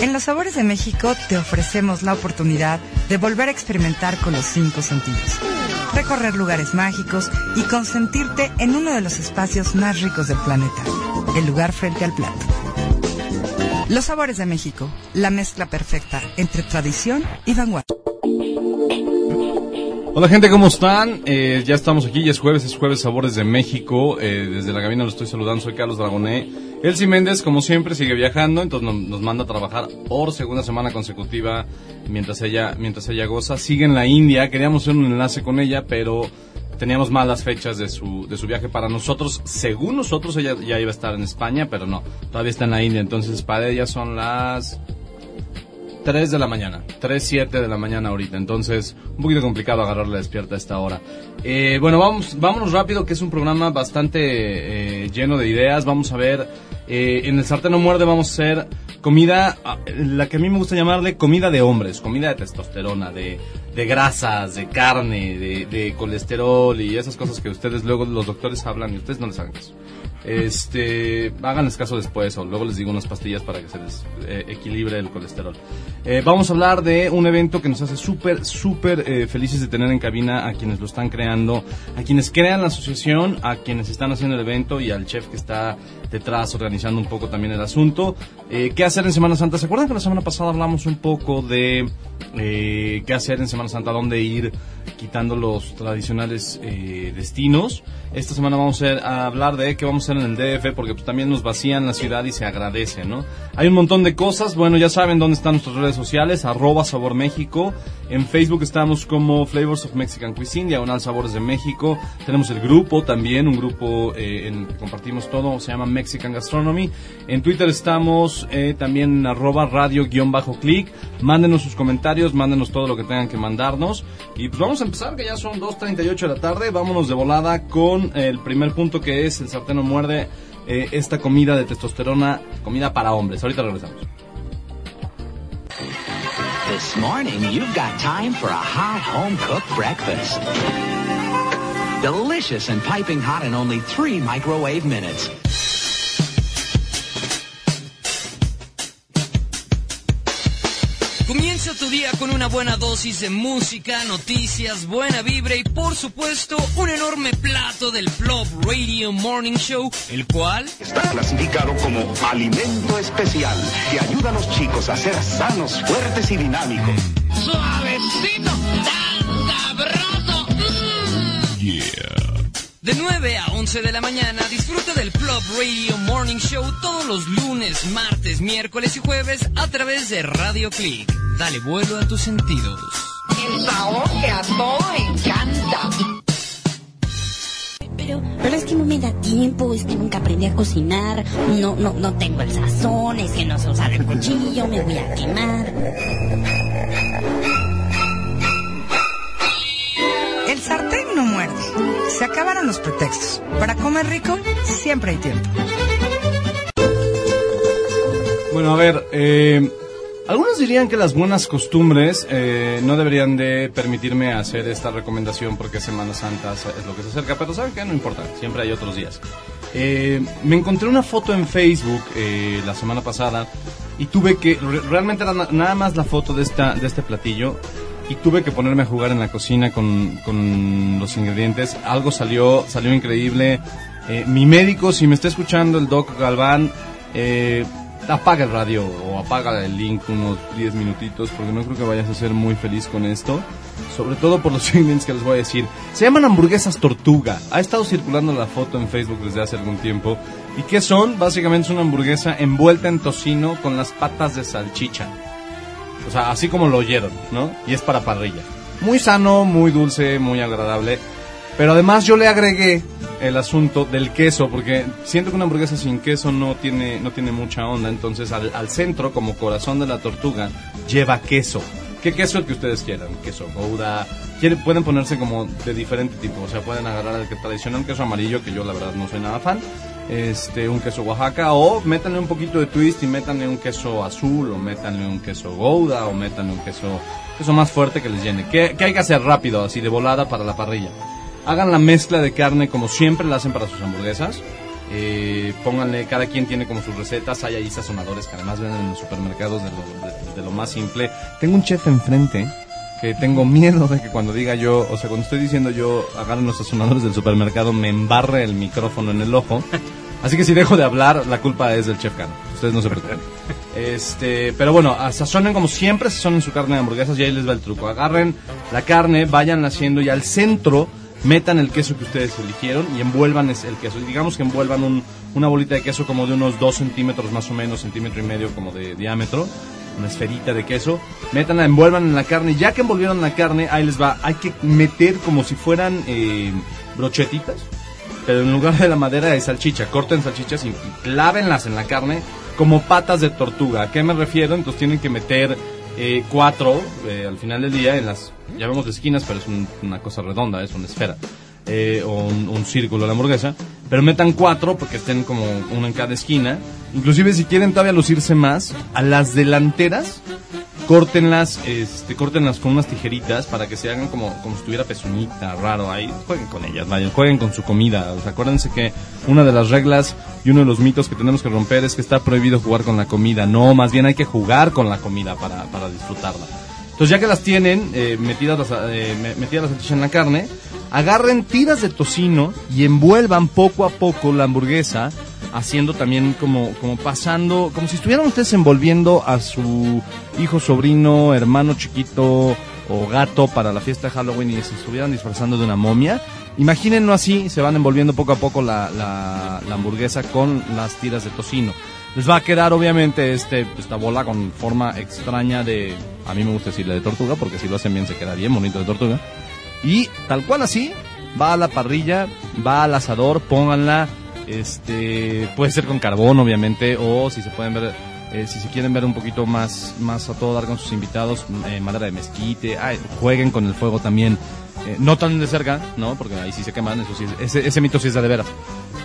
En Los Sabores de México te ofrecemos la oportunidad de volver a experimentar con los cinco sentidos. Recorrer lugares mágicos y consentirte en uno de los espacios más ricos del planeta, el lugar frente al plato. Los Sabores de México, la mezcla perfecta entre tradición y vanguardia. Hola gente, ¿cómo están? Eh, ya estamos aquí, ya es jueves, es jueves Sabores de México. Eh, desde la cabina lo estoy saludando, soy Carlos Dragoné. Elsie Méndez, como siempre, sigue viajando, entonces nos manda a trabajar por segunda semana consecutiva mientras ella, mientras ella goza. Sigue en la India, queríamos hacer un enlace con ella, pero teníamos malas fechas de su, de su viaje para nosotros. Según nosotros, ella ya iba a estar en España, pero no, todavía está en la India, entonces para ella son las 3 de la mañana, 3, 7 de la mañana ahorita, entonces un poquito complicado agarrarla despierta a esta hora. Eh, bueno, vamos, vámonos rápido, que es un programa bastante eh, lleno de ideas, vamos a ver, eh, en el sartén no muerde vamos a hacer comida, ah, la que a mí me gusta llamarle comida de hombres, comida de testosterona, de, de grasas, de carne, de, de colesterol y esas cosas que ustedes luego los doctores hablan y ustedes no les hagan caso. Este, háganles caso después o luego les digo unas pastillas para que se les eh, equilibre el colesterol. Eh, vamos a hablar de un evento que nos hace súper, súper eh, felices de tener en cabina a quienes lo están creando, a quienes crean la asociación, a quienes están haciendo el evento y al chef que está detrás organizando un poco también el asunto. Eh, ¿Qué hacer en Semana Santa? ¿Se acuerdan que la semana pasada hablamos un poco de eh, qué hacer en Semana Santa, dónde ir quitando los tradicionales eh, destinos? Esta semana vamos a, hablar de qué vamos a hacer en el DF porque pues, también nos vacían la ciudad y se agradece, ¿no? Hay un montón de cosas, bueno, ya saben dónde están nuestras redes sociales, arroba Sabor México. En Facebook estamos como Flavors of Mexican Cuisine, Diagonal Sabores de México. Tenemos el grupo también, un grupo eh, en el que compartimos todo, se llama Mexican Gastronomy. En Twitter estamos eh, también en arroba radio-click. Mándenos sus comentarios, mándenos todo lo que tengan que mandarnos. Y pues vamos a empezar, que ya son 2.38 de la tarde. Vámonos de volada con el primer punto que es el sartén no muerde. eh, esta comida de testosterona, comida para hombres. Ahorita regresamos. This morning, you've got time for a hot home cooked breakfast. Delicious and piping hot in only three microwave minutes. Comienza tu día con una buena dosis de música, noticias, buena vibra y por supuesto un enorme plato del Plop Radio Morning Show, el cual Está clasificado como alimento especial que ayuda a los chicos a ser sanos, fuertes y dinámicos. suavecito, tan sabroso. De 9 a 11 de la mañana disfruta del Plop Radio Morning Show todos los lunes, martes, miércoles y jueves a través de Radio Click. Dale vuelo a tus sentidos. El sabor que a todos encanta. Pero, pero es que no me da tiempo, es que nunca aprendí a cocinar, no, no, no tengo el sazón, es que no sé usar el cuchillo, me voy a quemar. El sartén no muerde. Se acabaron los pretextos. Para comer rico, siempre hay tiempo. Bueno, a ver, eh, algunos dirían que las buenas costumbres eh, no deberían de permitirme hacer esta recomendación porque Semana Santa es lo que se acerca, pero ¿saben qué? No importa, siempre hay otros días. Eh, me encontré una foto en Facebook eh, la semana pasada y tuve que, re- realmente era na- nada más la foto de, esta, de este platillo y tuve que ponerme a jugar en la cocina con, con los ingredientes. Algo salió, salió increíble. Eh, mi médico, si me está escuchando, el Doc Galván, eh, apaga el radio o apaga el link unos 10 minutitos porque no creo que vayas a ser muy feliz con esto. Sobre todo por los ingredientes que les voy a decir. Se llaman hamburguesas tortuga. Ha estado circulando la foto en Facebook desde hace algún tiempo. ¿Y qué son? Básicamente es una hamburguesa envuelta en tocino con las patas de salchicha. O sea, así como lo oyeron, ¿no? Y es para parrilla. Muy sano, muy dulce, muy agradable. Pero además yo le agregué el asunto del queso, porque siento que una hamburguesa sin queso no tiene, no tiene mucha onda. Entonces al, centro, como corazón de la tortuga, lleva queso. ¿Qué queso el que ustedes quieran? Queso Gouda. Pueden ponerse como de diferente tipo. O sea, pueden agarrar el que tradicional queso amarillo, que yo la verdad no soy nada fan. Este, un queso Oaxaca. O métanle un poquito de twist y métanle un queso azul. O métanle un queso Gouda. O métanle un queso, queso más fuerte que les llene. ¿Qué, qué hay que hacer rápido, así de volada para la parrilla? Hagan la mezcla de carne como siempre la hacen para sus hamburguesas. Eh, pónganle, cada quien tiene como sus recetas, hay ahí sazonadores que además venden en los supermercados de lo, de- de lo más simple. Tengo un chef enfrente que tengo miedo de que cuando diga yo, o sea, cuando estoy diciendo yo, agarren los sazonadores del supermercado, me embarre el micrófono en el ojo. Así que si dejo de hablar, la culpa es del chef Cano. Ustedes no se preocupen. Este, pero bueno, sazonen como siempre, sazonen su carne de hamburguesas y ahí les va el truco. Agarren la carne, vayan haciendo y al centro metan el queso que ustedes eligieron y envuelvan el queso. Digamos que envuelvan un- una bolita de queso como de unos 2 centímetros más o menos, centímetro y medio como de diámetro, una esferita de queso. Métanla, envuelvan en la carne. Ya que envolvieron la carne, ahí les va. Hay que meter como si fueran eh, brochetitas, pero en lugar de la madera de salchicha, corten salchichas y, y clávenlas en la carne como patas de tortuga. ¿A qué me refiero? Entonces tienen que meter eh, cuatro eh, al final del día en las, ya vemos esquinas, pero es un- una cosa redonda, es una esfera. Eh, o un, un círculo la hamburguesa, pero metan cuatro porque estén como uno en cada esquina. Inclusive si quieren todavía lucirse más, a las delanteras córtenlas, este, córtenlas con unas tijeritas para que se hagan como, como si tuviera pezuñita, raro ahí. Jueguen con ellas, vayan, jueguen con su comida. O sea, acuérdense que una de las reglas y uno de los mitos que tenemos que romper es que está prohibido jugar con la comida. No, más bien hay que jugar con la comida para, para disfrutarla. Entonces ya que las tienen eh, metidas, las, eh, me- metidas las en la carne, agarren tiras de tocino y envuelvan poco a poco la hamburguesa, haciendo también como, como pasando, como si estuvieran ustedes envolviendo a su hijo, sobrino, hermano chiquito o gato para la fiesta de Halloween y se estuvieran disfrazando de una momia. Imagínenlo así, se van envolviendo poco a poco la, la, hamburguesa con las tiras de tocino. Les va a quedar obviamente este, esta bola con forma extraña de, a mí me gusta decirle de tortuga, porque si lo hacen bien se queda bien bonito de tortuga. Y tal cual así, va a la parrilla, va al asador, pónganla, este, puede ser con carbón obviamente, o si se pueden ver, eh, si se quieren ver un poquito más, más a todo dar con sus invitados, eh, madera de mezquite, jueguen con el fuego también, eh, no tan de cerca, ¿no? Porque ahí sí se queman, eso sí, es- ese, ese mito sí es de, de veras.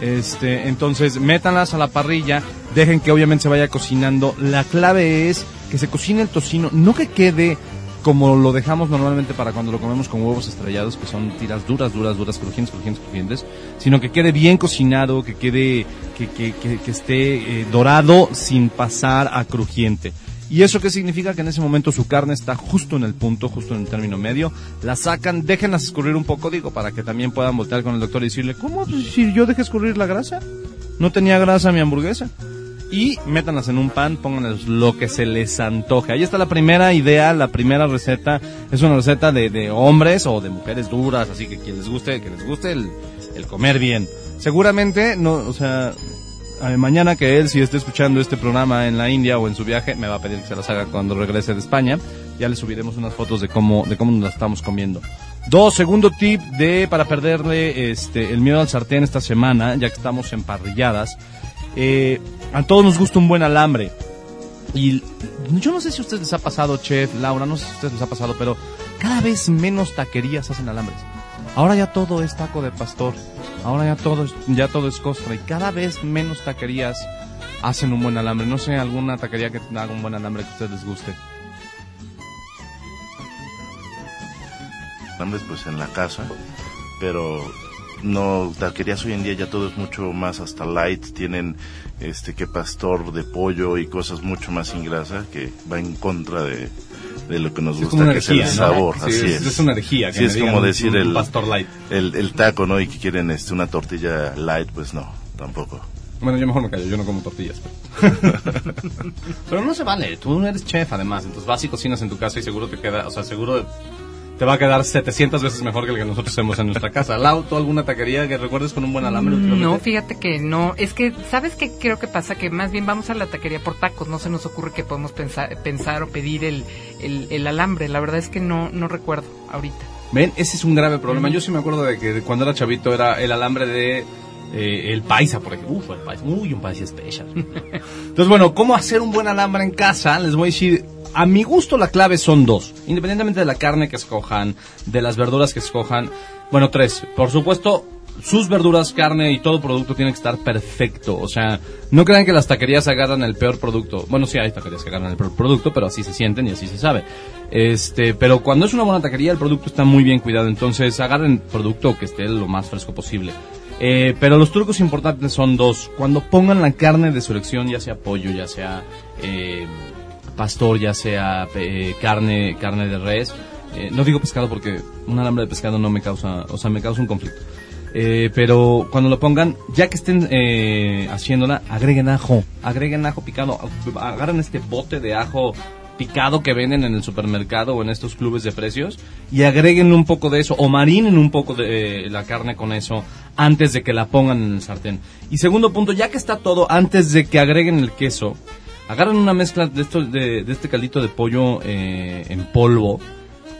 Este, entonces, métanlas a la parrilla, dejen que obviamente se vaya cocinando. La clave es que se cocine el tocino, no que quede como lo dejamos normalmente para cuando lo comemos con huevos estrellados, que son tiras duras, duras, duras, crujientes, crujientes, crujientes, sino que quede bien cocinado, que quede, que, que, que, esté eh, dorado sin pasar a crujiente. ¿Y eso qué significa? Que en ese momento su carne está justo en el punto, justo en el término medio. La sacan, déjenlas escurrir un poco, digo, para que también puedan voltear con el doctor y decirle, ¿cómo? Si yo dejé escurrir la grasa. No tenía grasa mi hamburguesa. Y métanlas en un pan, pónganles lo que se les antoje. Ahí está la primera idea, la primera receta. Es una receta de, de hombres o de mujeres duras, así que quien les guste, que les guste el, el comer bien. Seguramente, no, o sea, eh, mañana que él, si esté escuchando este programa en la India o en su viaje, me va a pedir que se las haga cuando regrese de España. Ya le subiremos unas fotos de cómo, de cómo nos las estamos comiendo. Dos, segundo tip de para perderle este el miedo al sartén esta semana, ya que estamos en parrilladas. Eh, a todos nos gusta un buen alambre. Y yo no sé si a ustedes les ha pasado, chef, Laura, no sé si a ustedes les ha pasado, pero cada vez menos taquerías hacen alambres. Ahora ya todo es taco de pastor. Ahora ya todo es, ya todo es costra y cada vez menos taquerías hacen un buen alambre. No sé alguna taquería que haga un buen alambre que a ustedes les guste. alambres pues en la casa, pero no taquerías hoy en día ya todo es mucho más hasta light, tienen este que pastor de pollo y cosas mucho más sin grasa que va en contra de, de lo que nos Sí, es gusta que es herejía, el ¿no? sabor, Sí, así es- es. es una que Sí, es como decir un el pastor light. El, el taco, ¿no? Y que quieren este una tortilla light, pues no, tampoco. Bueno, yo mejor me callo, yo no como tortillas. Pero, pero no se vale, tú no eres chef además, entonces vas y cocinas en tu casa y seguro te queda, o sea, seguro te va a quedar 700 veces mejor que el que nosotros hacemos en nuestra casa. Lau, ¿tú alguna taquería que recuerdes con un buen alambre? No, últimamente? fíjate que no. Es que, ¿sabes qué creo que pasa? Que más bien vamos a la taquería por tacos. No se nos ocurre que podemos pensar, pensar o pedir el, el, el alambre. La verdad es que no, no recuerdo ahorita. Ven, ese es un grave problema. Yo sí me acuerdo de que cuando era chavito era el alambre de eh, el paisa, por ejemplo. Uf, el paisa. Uy, un paisa especial. Entonces, bueno, ¿cómo hacer un buen alambre en casa? Les voy a decir a mi gusto la clave son dos, independientemente de la carne que escojan, de las verduras que escojan, bueno, tres. Por supuesto, sus verduras, carne y todo producto tiene que estar perfecto. O sea, no crean que las taquerías agarran el peor producto. Bueno, sí hay taquerías que agarran el peor producto, pero así se sienten y así se sabe. Este, pero cuando es una buena taquería, el producto está muy bien cuidado. Entonces, agarren producto que esté lo más fresco posible. Eh, pero los trucos importantes son dos. Cuando pongan la carne de su elección, ya sea pollo, ya sea eh, pastor, ya sea eh, carne, carne de res. Eh, no digo pescado porque un alambre de pescado no me causa, o sea, me causa un conflicto. Eh, pero cuando lo pongan, ya que estén haciéndola, agreguen ajo, agreguen ajo picado, agarren este bote de ajo picado que venden en el supermercado o en estos clubes de precios y agreguen un poco de eso o marinen un poco de la carne con eso antes de que la pongan en el sartén. Y segundo punto, ya que está todo, antes de que agreguen el queso, agarren una mezcla de, esto, de, de este caldito de pollo eh, en polvo,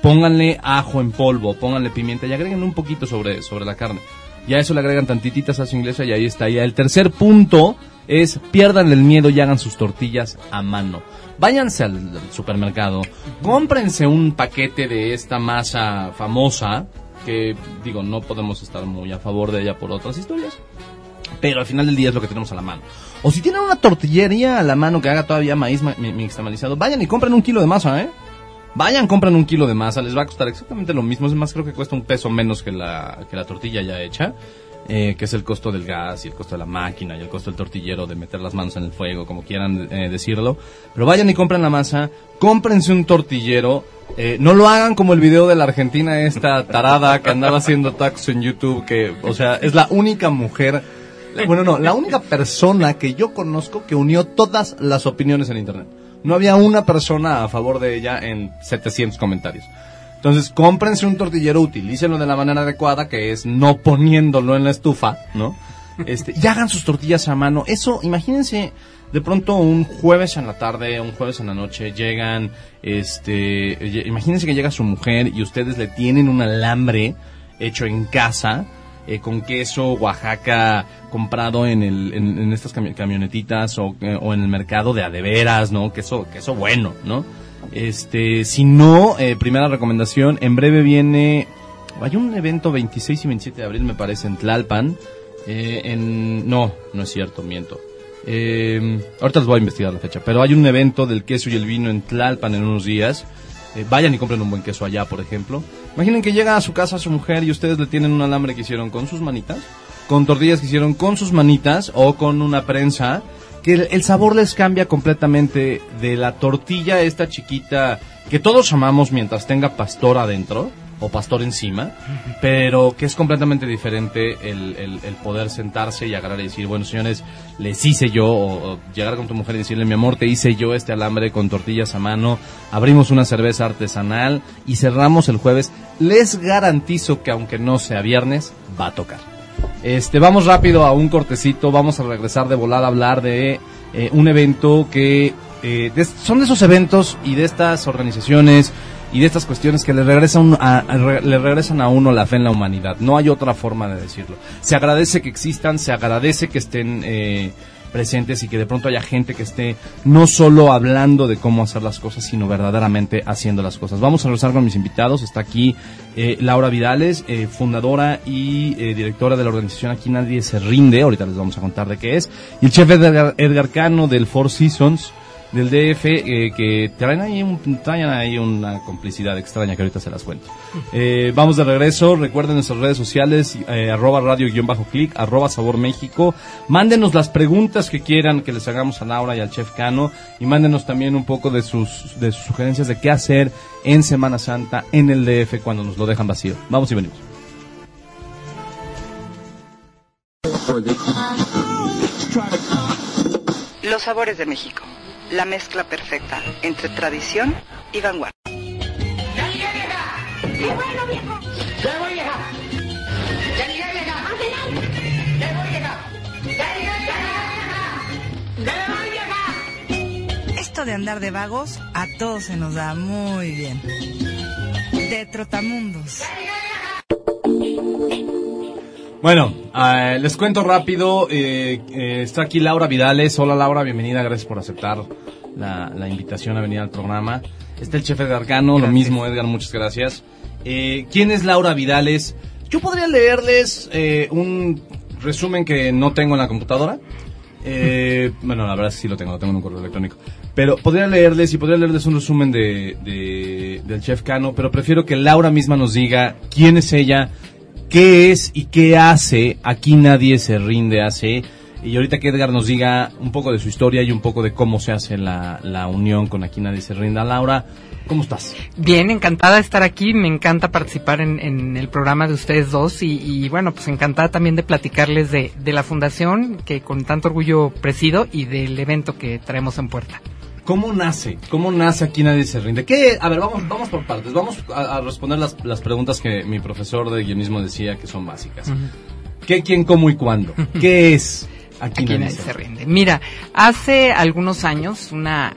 pónganle ajo en polvo, pónganle pimienta y agreguen un poquito sobre, sobre la carne. Y a eso le agregan tantitita salsa inglesa y ahí está. Y el tercer punto es pierdan el miedo y hagan sus tortillas a mano. Váyanse al, al supermercado, cómprense un paquete de esta masa famosa, que digo, no podemos estar muy a favor de ella por otras historias, pero al final del día es lo que tenemos a la mano. O si tienen una tortillería a la mano que haga todavía maíz ma- mi- mixtamalizado, vayan y compren un kilo de masa, ¿eh? Vayan, compran un kilo de masa, les va a costar exactamente lo mismo, es más, creo que cuesta un peso menos que la, que la tortilla ya hecha, eh, que es el costo del gas y el costo de la máquina y el costo del tortillero de meter las manos en el fuego, como quieran eh, decirlo. Pero vayan y compren la masa, cómprense un tortillero, eh, no lo hagan como el video de la Argentina esta tarada que andaba haciendo tacos en YouTube, que, o sea, es la única mujer, bueno, no, la única persona que yo conozco que unió todas las opiniones en Internet. No había una persona a favor de ella en 700 comentarios. Entonces, cómprense un tortillero, utilícenlo de la manera adecuada, que es no poniéndolo en la estufa, ¿no? Este, y hagan sus tortillas a mano. Eso, imagínense, de pronto un jueves en la tarde, un jueves en la noche, llegan, este, imagínense que llega su mujer y ustedes le tienen un alambre hecho en casa, eh, con queso Oaxaca comprado en, el, en, estas cami- camionetitas o, eh, o en el mercado de adeveras, ¿no? Queso, queso bueno, ¿no? Este, si no, eh, primera recomendación, en breve viene, hay un evento 26 y 27 de abril, me parece, en Tlalpan, eh, en, no, no es cierto, miento. Ahorita les voy a investigar la fecha, pero hay un evento del queso y el vino en Tlalpan en unos días. Eh, vayan y compren un buen queso allá, por ejemplo. Imaginen que llega a su casa su mujer y ustedes le tienen un alambre que hicieron con sus manitas, con tortillas que hicieron con sus manitas o con una prensa, que el, el sabor les cambia completamente de la tortilla esta chiquita que todos amamos mientras tenga pastor adentro o pastor encima, pero que es completamente diferente el, poder sentarse y agarrar y decir, bueno señores, les hice yo, o, llegar con tu mujer y decirle, mi amor, te hice yo este alambre con tortillas a mano, abrimos una cerveza artesanal y cerramos el jueves. Les garantizo que aunque no sea viernes, va a tocar. Este, vamos rápido a un cortecito, vamos a regresar de volada a hablar de eh, un evento que eh, son de esos eventos y de estas organizaciones y de estas cuestiones que le regresan a, le regresan a uno la fe en la humanidad. No hay otra forma de decirlo. Se agradece que existan, se agradece que estén eh, presentes y que de pronto haya gente que esté no solo hablando de cómo hacer las cosas, sino verdaderamente haciendo las cosas. Vamos a regresar con mis invitados. Está aquí eh, Laura Vidales, eh, fundadora y eh, directora de la organización Aquí Nadie Se Rinde. Ahorita les vamos a contar de qué es. Y el chef Edgar, Edgar Cano del Four Seasons del DF eh, que traen ahí, un- traen ahí una complicidad extraña que ahorita se las cuento. Eh, vamos de regreso, recuerden nuestras redes sociales, eh, arroba radio-click, arroba sabor México. Mándenos las preguntas que quieran que les hagamos a Laura y al chef Cano y mándenos también un poco de sus, de sus sugerencias de qué hacer en Semana Santa en el DF cuando nos lo dejan vacío. Vamos y venimos. Los sabores de México. La mezcla perfecta entre tradición y vanguardia. Esto de andar de vagos a todos se nos da muy bien. De trotamundos. Bueno, eh, les cuento rápido. eh, eh, está aquí Laura Vidales. Hola Laura, bienvenida. Gracias por aceptar la, la invitación a venir al programa. Está el chef Edgar Cano, lo mismo Edgar, muchas gracias. ¿Quién es Laura Vidales? Yo podría leerles un resumen que no tengo en la computadora. Bueno, la verdad sí lo tengo, lo tengo en un correo electrónico. Pero podría leerles y podría leerles un resumen de, de- del chef Cano, pero prefiero que Laura misma nos diga quién es ella, qué es y qué hace. Aquí nadie se rinde, hace. Y ahorita que Edgar nos diga un poco de su historia y un poco de cómo se hace la, la unión con Aquí nadie se rinda. Laura, ¿cómo estás? Bien, encantada de estar aquí, me encanta participar en, en el programa de ustedes dos y, bueno, pues encantada también de platicarles de, de la fundación que con tanto orgullo presido y del evento que traemos en puerta. ¿Cómo nace? ¿Cómo nace aquí nadie se rinde? ¿Qué? A ver, vamos, vamos por partes. Vamos a, a responder las, las preguntas que mi profesor de guionismo decía que son básicas. ¿Qué, quién, cómo y cuándo? ¿Qué es aquí, Aquí nadie nadie se se rinde? rinde. Mira, hace algunos años una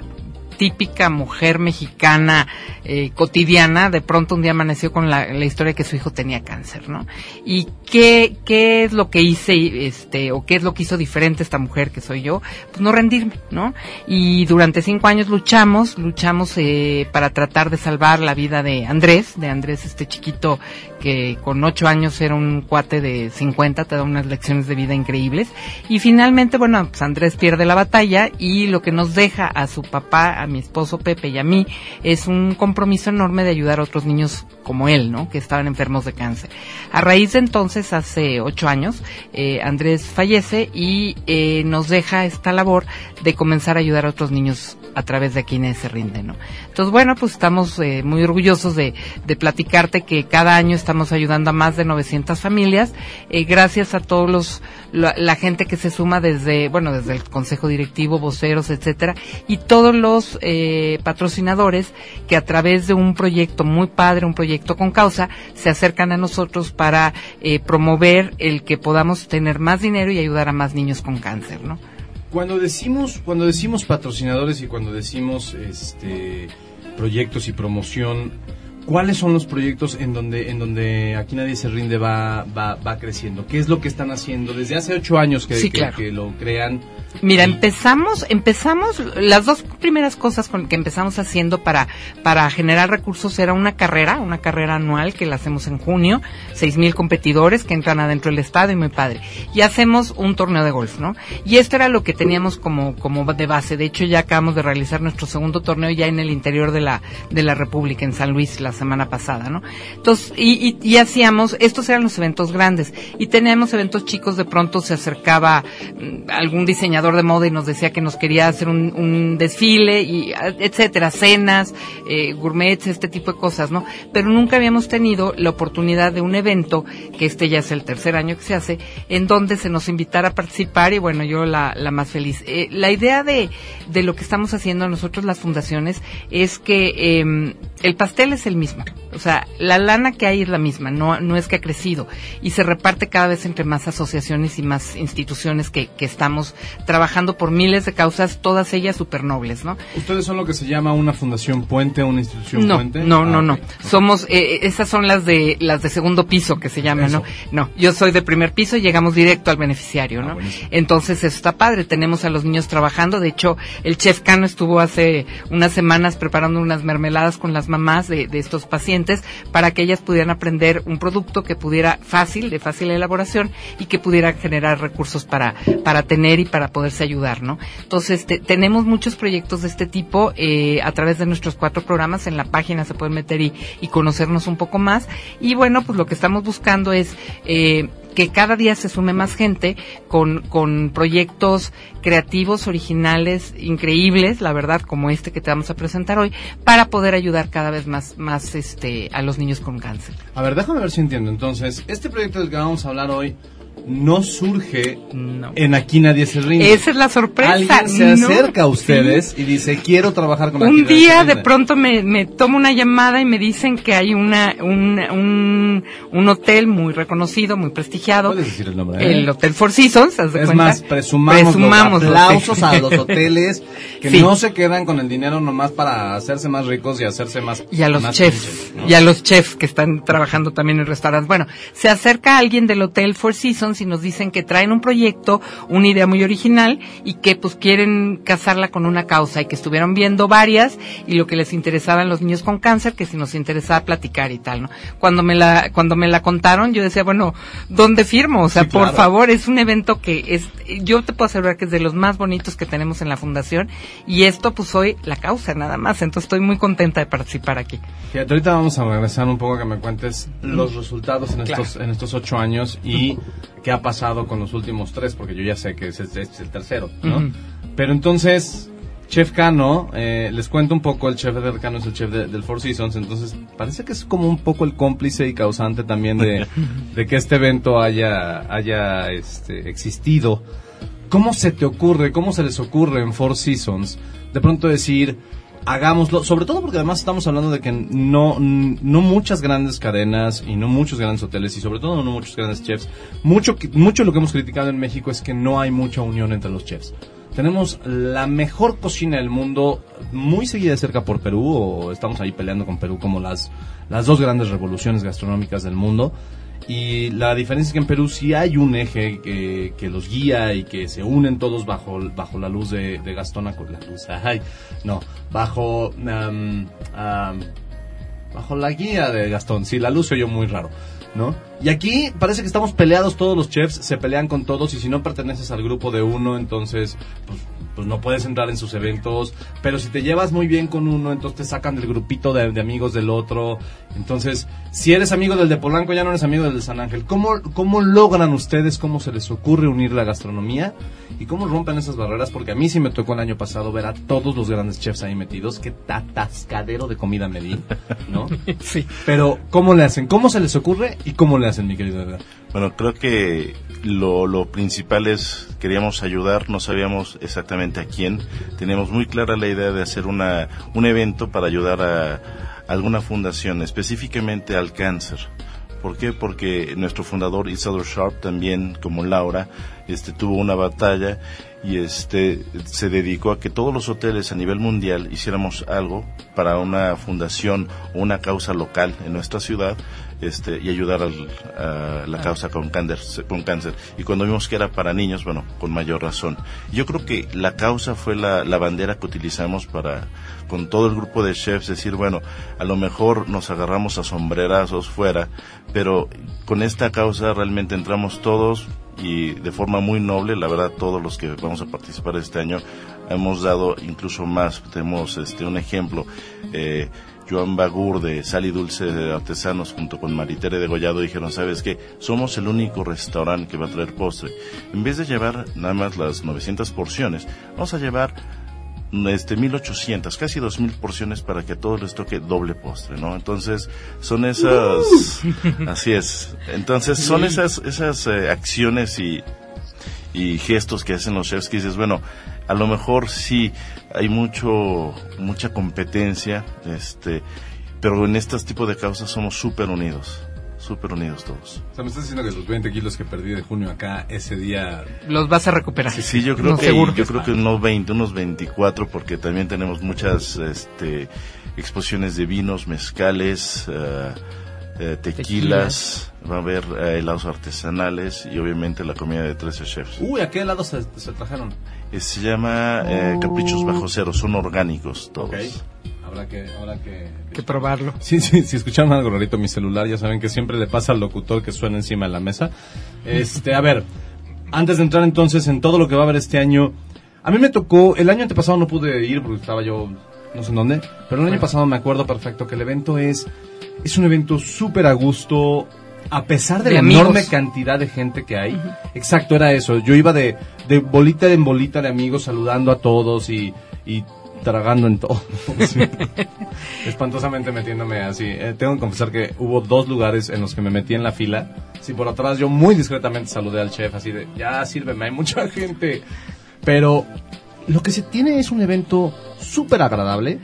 típica mujer mexicana eh, cotidiana, de pronto un día amaneció con la, historia de que su hijo tenía cáncer, ¿no? Y qué, qué es lo que hice, este, o qué es lo que hizo diferente esta mujer que soy yo, pues no rendirme, ¿no? Y durante cinco años luchamos, luchamos eh, para tratar de salvar la vida de Andrés, de Andrés este chiquito que con ocho años era un cuate de 50, te da unas lecciones de vida increíbles. Y finalmente, bueno, pues Andrés pierde la batalla y lo que nos deja a su papá, mi esposo Pepe y a mí, es un compromiso enorme de ayudar a otros niños como él, ¿no? Que estaban enfermos de cáncer. A raíz de entonces, hace ocho años, eh, Andrés fallece y eh, nos deja esta labor de comenzar a ayudar a otros niños a través de quienes se rinden, ¿no? Entonces, bueno, pues estamos eh, muy orgullosos de, de platicarte que cada año estamos ayudando a más de 900 familias, eh, gracias a todos los, la, la gente que se suma desde, bueno, desde el consejo directivo, voceros, etcétera, y todos los eh, patrocinadores que a través de un proyecto muy padre, un proyecto con causa, se acercan a nosotros para eh, promover el que podamos tener más dinero y ayudar a más niños con cáncer, ¿no? Cuando decimos, cuando decimos patrocinadores y cuando decimos este proyectos y promoción, ¿cuáles son los proyectos en donde, en donde aquí nadie se rinde va, va, va creciendo? ¿Qué es lo que están haciendo? Desde hace ocho años que, Sí, que- claro. que lo crean. Mira, empezamos, empezamos, las dos primeras cosas con que empezamos haciendo para, para generar recursos era una carrera, una carrera anual que la hacemos en junio, seis mil competidores que entran adentro del estadio y muy padre. Y hacemos un torneo de golf, ¿no? Y esto era lo que teníamos como, como de base. De hecho, ya acabamos de realizar nuestro segundo torneo ya en el interior de la, de la República, en San Luis, la semana pasada, ¿no? Entonces, y, y, y hacíamos, estos eran los eventos grandes. Y teníamos eventos chicos, de pronto se acercaba mm, algún diseñador de moda y nos decía que nos quería hacer un, un desfile y etcétera, cenas, eh, gourmets, este tipo de cosas, ¿no? Pero nunca habíamos tenido la oportunidad de un evento, que este ya es el tercer año que se hace, en donde se nos invitara a participar y bueno, yo la, la más feliz. Eh, la idea de, de lo que estamos haciendo nosotros las fundaciones es que eh, el pastel es el mismo. O sea, la lana que hay es la misma, no, no es que ha crecido y se reparte cada vez entre más asociaciones y más instituciones que, que estamos trabajando por miles de causas, todas ellas súper nobles, ¿no? ¿Ustedes son lo que se llama una fundación puente, una institución No, puente? no, Ah, no, no. Somos, eh, esas son las de las de segundo piso que se llaman. ¿no? No, yo soy de primer piso y llegamos directo al beneficiario, ¿no? Entonces eso está padre. Tenemos a los niños trabajando. De hecho, el chef Cano estuvo hace unas semanas preparando unas mermeladas con las mamás de, de estos pacientes para que ellas pudieran aprender un producto que pudiera fácil, de fácil elaboración y que pudiera generar recursos para para tener y para poderse ayudar, ¿no? Entonces te- tenemos muchos proyectos de este tipo eh, a través de nuestros cuatro programas en la página se pueden meter y, y conocernos un poco más y bueno pues lo que estamos buscando es eh, que cada día se sume más gente con, con proyectos creativos, originales, increíbles, la verdad, como este que te vamos a presentar hoy, para poder ayudar cada vez más, más este, a los niños con cáncer. A ver, déjame ver si entiendo. Entonces, este proyecto del que vamos a hablar hoy no surge en Aquí Nadie se rinde. Esa es la sorpresa. Alguien se ¿no? acerca a ustedes y dice, quiero trabajar con un día rinde". de pronto me, me tomo una llamada y me dicen que hay una, un, un, un hotel muy reconocido, muy prestigiado. Puedes decir el nombre, ¿eh? El Hotel Four Seasons, ¿haz de Es cuenta? más, presumamos, Presumamos los aplausos a los hoteles que Sí. no se quedan con el dinero nomás para hacerse más ricos y hacerse más y a los más chefs pinches, ¿no? y a los chefs que están trabajando también en restaurantes. Bueno, se acerca alguien del hotel Four Seasons Seasons y nos dicen que traen un proyecto, una idea muy original y que pues quieren casarla con una causa y que estuvieron viendo varias y lo que les interesaba en los niños con cáncer, que si nos interesaba platicar y tal, ¿no? Cuando me la, cuando me la contaron, yo decía, bueno, ¿dónde firmo? O sea, Sí, por favor, es un evento que es, yo te puedo asegurar que es de los más bonitos que tenemos en la fundación y esto pues soy la causa nada más, entonces estoy muy contenta de participar aquí. Fíjate, ahorita vamos a regresar un poco a que me cuentes los resultados en estos, en estos ocho años y qué ha pasado con los últimos tres, porque yo ya sé que este es el tercero, ¿no? Ujú. Pero entonces, Chef Cano, eh, les cuento un poco, el chef de Cano es el chef de- del Four Seasons, entonces parece que es como un poco el cómplice y causante también de, de que este evento haya, haya este, existido. ¿Cómo se te ocurre, cómo se les ocurre en Four Seasons de pronto decir, hagámoslo, sobre todo porque además estamos hablando de que no, no muchas grandes cadenas y no muchos grandes hoteles y sobre todo no muchos grandes chefs, mucho, mucho lo que hemos criticado en México es que no hay mucha unión entre los chefs. Tenemos la mejor cocina del mundo, muy seguida de cerca por Perú, o estamos ahí peleando con Perú como las, las dos grandes revoluciones gastronómicas del mundo. Y la diferencia es que en Perú sí hay un eje que, que los guía y que se unen todos bajo, bajo la luz de, de Gastón la luz, ay, no, bajo, am, am, bajo la guía de Gastón. Sí, la luz se oyó muy raro, ¿no? Y aquí parece que estamos peleados todos los chefs, se pelean con todos y si no perteneces al grupo de uno, entonces pues, pues no puedes entrar en sus eventos. Pero si te llevas muy bien con uno, entonces te sacan del grupito de, de amigos del otro. Entonces, si eres amigo del de Polanco, ya no eres amigo del de San Ángel. ¿Cómo, cómo logran ustedes, cómo se les ocurre unir la gastronomía? ¿Y cómo rompen esas barreras? Porque a mí sí me tocó el año pasado ver a todos los grandes chefs ahí metidos. Qué atascadero de comida me di, ¿no? Sí. Pero, ¿cómo le hacen? ¿Cómo se les ocurre y cómo le hacen, mi querido Edgar? Bueno, creo que lo, lo principal es, queríamos ayudar, no sabíamos exactamente a quién. Teníamos muy clara la idea de hacer una, un evento para ayudar a alguna fundación, específicamente al cáncer. ¿Por qué? Porque nuestro fundador Isadora Sharp también, como Laura, este tuvo una batalla y este se dedicó a que todos los hoteles a nivel mundial hiciéramos algo para una fundación o una causa local en nuestra ciudad este y ayudar al- a la causa con cáncer, con cáncer. Y cuando vimos que era para niños, bueno, con mayor razón. Yo creo que la causa fue la, la bandera que utilizamos para, con todo el grupo de chefs, decir, bueno, a lo mejor nos agarramos a sombrerazos fuera, pero con esta causa realmente entramos todos y de forma muy noble, la verdad, todos los que vamos a participar este año hemos dado incluso más. Tenemos este un ejemplo. Eh, Joan Bagur de Sal y Dulce de Artesanos junto con Maritere de Gollado dijeron, ¿sabes qué? Somos el único restaurante que va a traer postre. En vez de llevar nada más las 900 porciones, vamos a llevar este 1800, casi 2000 porciones para que a todos les toque doble postre, ¿no? Entonces, son esas así es. Entonces, son esas esas eh, acciones y y gestos que hacen los chefs que dices, bueno, a lo mejor sí hay mucho mucha competencia, este, pero en estos tipos de causas somos súper unidos, súper unidos todos. O sea, me estás diciendo que los 20 kilos que perdí de junio acá, ese día... Los vas a recuperar. Sí, sí, yo creo No, que seguro. yo creo que unos 20, unos 24 porque también tenemos muchas este exposiciones de vinos, mezcales, eh, tequilas, va a haber eh, helados artesanales y obviamente la comida de 13 chefs. Uy, ¿a qué lado se, se trajeron? Eh, se llama eh, Caprichos Bajo Cero, son orgánicos todos. Ok. Habrá que, habrá que... que probarlo. Sí, sí, si escucharon algo rarito en mi celular, ya saben que siempre le pasa al locutor que suena encima de la mesa. Este, a ver, antes de entrar entonces en todo lo que va a haber este año, a mí me tocó, el año antepasado no pude ir porque estaba yo no sé en dónde, pero el año pasado me acuerdo perfecto que el evento es, es un evento súper a gusto, a pesar de, De la amigos. enorme cantidad de gente que hay. Exacto, era eso. Yo iba de, de bolita en bolita de amigos saludando a todos y, y tragando en todo. Espantosamente metiéndome así. Eh, tengo que confesar que hubo dos lugares en los que me metí en la fila. Sí, por atrás yo muy discretamente saludé al chef así de, ya sírveme, hay mucha gente. Pero lo que se tiene es un evento súper agradable.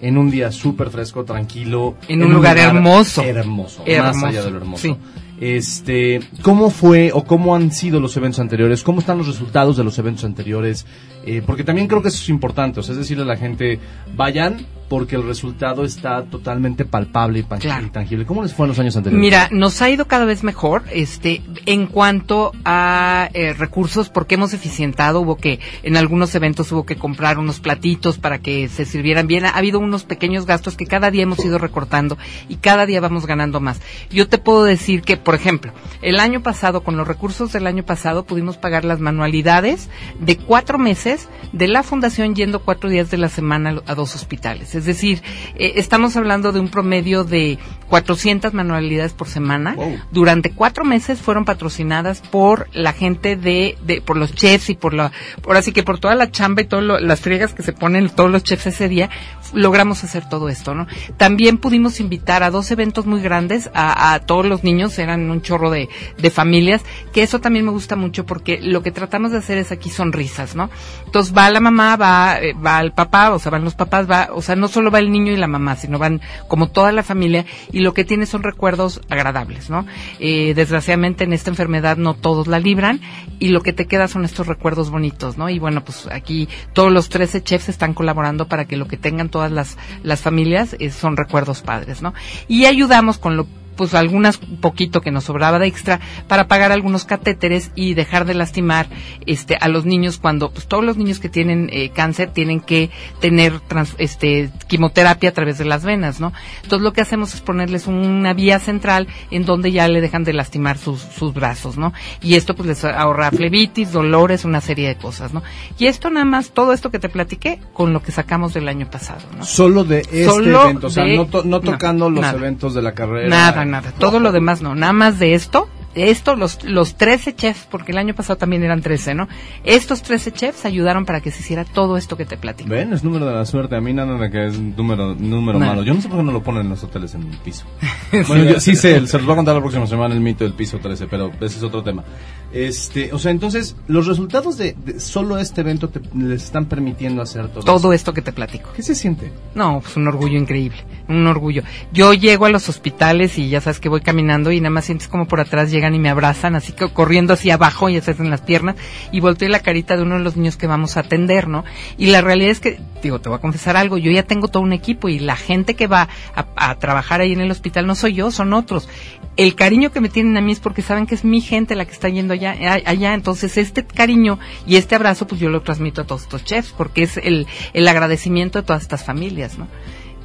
En un día súper fresco, tranquilo. En un lugar hermoso. Hermoso. Más allá de lo hermoso. sí. Este, ¿cómo fue o cómo han sido los eventos anteriores? ¿Cómo están los resultados de los eventos anteriores? Eh, porque también creo que eso es importante, o sea, es decirle a la gente, vayan porque el resultado está totalmente palpable y, Claro. tangible. ¿Cómo les fue en los años anteriores? Mira, nos ha ido cada vez mejor, este, en cuanto a eh, recursos, porque hemos eficientado, hubo que, en algunos eventos hubo que comprar unos platitos para que se sirvieran bien, ha habido unos pequeños gastos que cada día hemos ido recortando y cada día vamos ganando más. Yo te puedo decir que, por ejemplo, el año pasado, con los recursos del año pasado, pudimos pagar las manualidades de cuatro meses de la fundación yendo cuatro días de la semana a dos hospitales. Es decir, eh, estamos hablando de un promedio de 400 manualidades por semana. Durante cuatro meses fueron patrocinadas por la gente de, de por los chefs y por la, por así que por toda la chamba y todas las friegas que se ponen todos los chefs ese día, logramos hacer todo esto, ¿no? También pudimos invitar a dos eventos muy grandes a, a todos los niños, eran un chorro de, de familias, que eso también me gusta mucho porque lo que tratamos de hacer es aquí sonrisas, ¿no? Entonces va la mamá, va, eh, va el papá, o sea, van los papás, va, o sea, no solo va el niño y la mamá, sino van como toda la familia y lo que tiene son recuerdos agradables, ¿no? Eh, desgraciadamente en esta enfermedad no todos la libran y lo que te queda son estos recuerdos bonitos, ¿no? Y bueno, pues aquí todos los 13 chefs están colaborando para que lo que tengan todas las, las familias eh, son recuerdos padres, ¿no? Y ayudamos con lo pues algunas poquito que nos sobraba de extra para pagar algunos catéteres y dejar de lastimar este a los niños cuando pues todos los niños que tienen eh, cáncer tienen que tener trans- este quimioterapia a través de las venas, ¿no? Entonces lo que hacemos es ponerles una vía central en donde ya le dejan de lastimar sus, sus brazos, ¿no? Y esto pues les ahorra flebitis, dolores, una serie de cosas, ¿no? Y esto nada más, todo esto que te platiqué con lo que sacamos del año pasado, ¿no? Solo de este Solo evento, o sea, de- no, to- no no, tocando los nada. eventos de la carrera. Nada, nada. Todo lo demás no. Nada más de esto. Esto, los, los 13 chefs, porque el año pasado también eran 13, ¿no? Estos 13 chefs ayudaron para que se hiciera todo esto que te platico. Ven, es número de la suerte. A mí nada de que es número, número malo. Yo no sé por qué no lo ponen en los hoteles en el piso. Bueno, yo sí sé, se los voy a contar la próxima semana el mito del piso 13, pero ese es otro tema. Este, o sea, entonces, los resultados de, de solo este evento te, les están permitiendo hacer todo, Todo esto que te platico. ¿Qué se siente? No, pues un orgullo increíble, un orgullo. Yo llego a los hospitales y ya sabes que voy caminando y nada más sientes como por atrás llegan y me abrazan, así que corriendo hacia abajo y se hacen las piernas y volteo la carita de uno de los niños que vamos a atender, ¿no? Y la realidad es que, digo, te voy a confesar algo, yo ya tengo todo un equipo y la gente que va a, a trabajar ahí en el hospital no soy yo, son otros. El cariño que me tienen a mí es porque saben que es mi gente la que está yendo allá, allá, entonces este cariño y este abrazo pues yo lo transmito a todos estos chefs porque es el, el agradecimiento de todas estas familias, ¿no?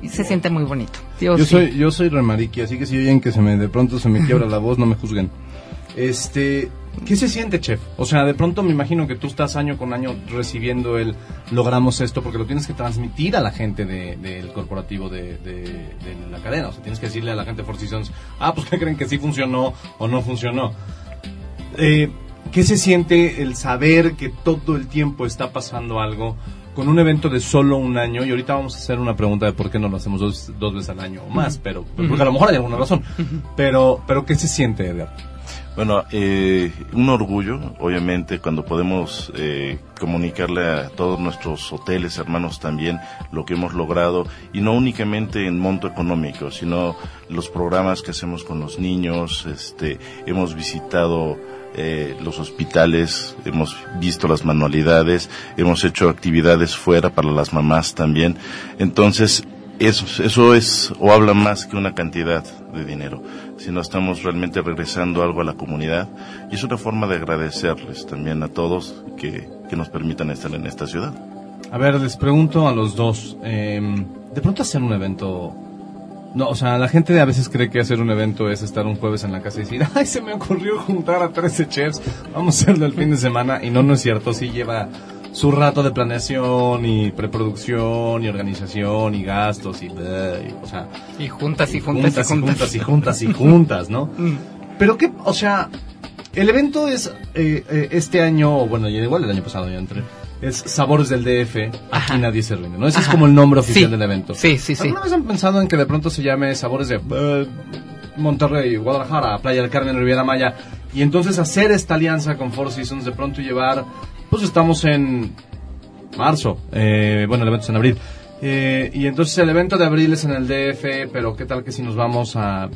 Y se siente muy bonito. Yo, Yo sí. soy, yo soy remariqui, así que si oyen que se me, de pronto se me quiebra la voz, no me juzguen. Este, ¿qué se siente, chef? O sea, de pronto me imagino que tú estás año con año recibiendo el logramos esto porque lo tienes que transmitir a la gente de- del corporativo de, de- de la cadena. O sea, tienes que decirle a la gente de Four Seasons, ah, pues que creen que sí funcionó o no funcionó. Eh, ¿Qué se siente el saber que todo el tiempo está pasando algo con un evento de solo un año? Y ahorita vamos a hacer una pregunta de por qué no lo hacemos dos, dos veces al año o más, pero porque a lo mejor hay alguna razón. Pero, pero ¿qué se siente, Edgar? Bueno, eh, un orgullo, obviamente, cuando podemos eh, comunicarle a todos nuestros hoteles, hermanos también, lo que hemos logrado, y no únicamente en monto económico, sino los programas que hacemos con los niños, este, hemos visitado eh, los hospitales, hemos visto las manualidades, hemos hecho actividades fuera para las mamás también. Entonces, eso, eso es o habla más que una cantidad de dinero, sino estamos realmente regresando algo a la comunidad y es una forma de agradecerles también a todos que, que nos permitan estar en esta ciudad. A ver, les pregunto a los dos, eh, de pronto hacer un evento... No, o sea, la gente a veces cree que hacer un evento es estar un jueves en la casa y decir, ay, se me ocurrió juntar a 13 chefs, vamos a hacerlo el fin de semana. Y no, no es cierto, sí lleva su rato de planeación y preproducción y organización y gastos y, bleh, y, o sea, Y juntas y juntas, juntas y y juntas. y juntas y juntas, ¿no? Mm. Pero qué, o sea, el evento es eh, eh, este año, bueno, igual el año pasado ya entré, es Sabores del DF, aquí nadie se rinde, ¿no? Ese es como el nombre oficial Sí. del evento. Sí, sí, sí. ¿Alguna vez han pensado en que de pronto se llame Sabores de eh, Monterrey, Guadalajara, Playa del Carmen, Riviera Maya, y entonces hacer esta alianza con Four Seasons, de pronto llevar, pues estamos en marzo, eh, bueno, el evento es en abril, eh, y entonces el evento de abril es en el DF, pero ¿qué tal que si nos vamos a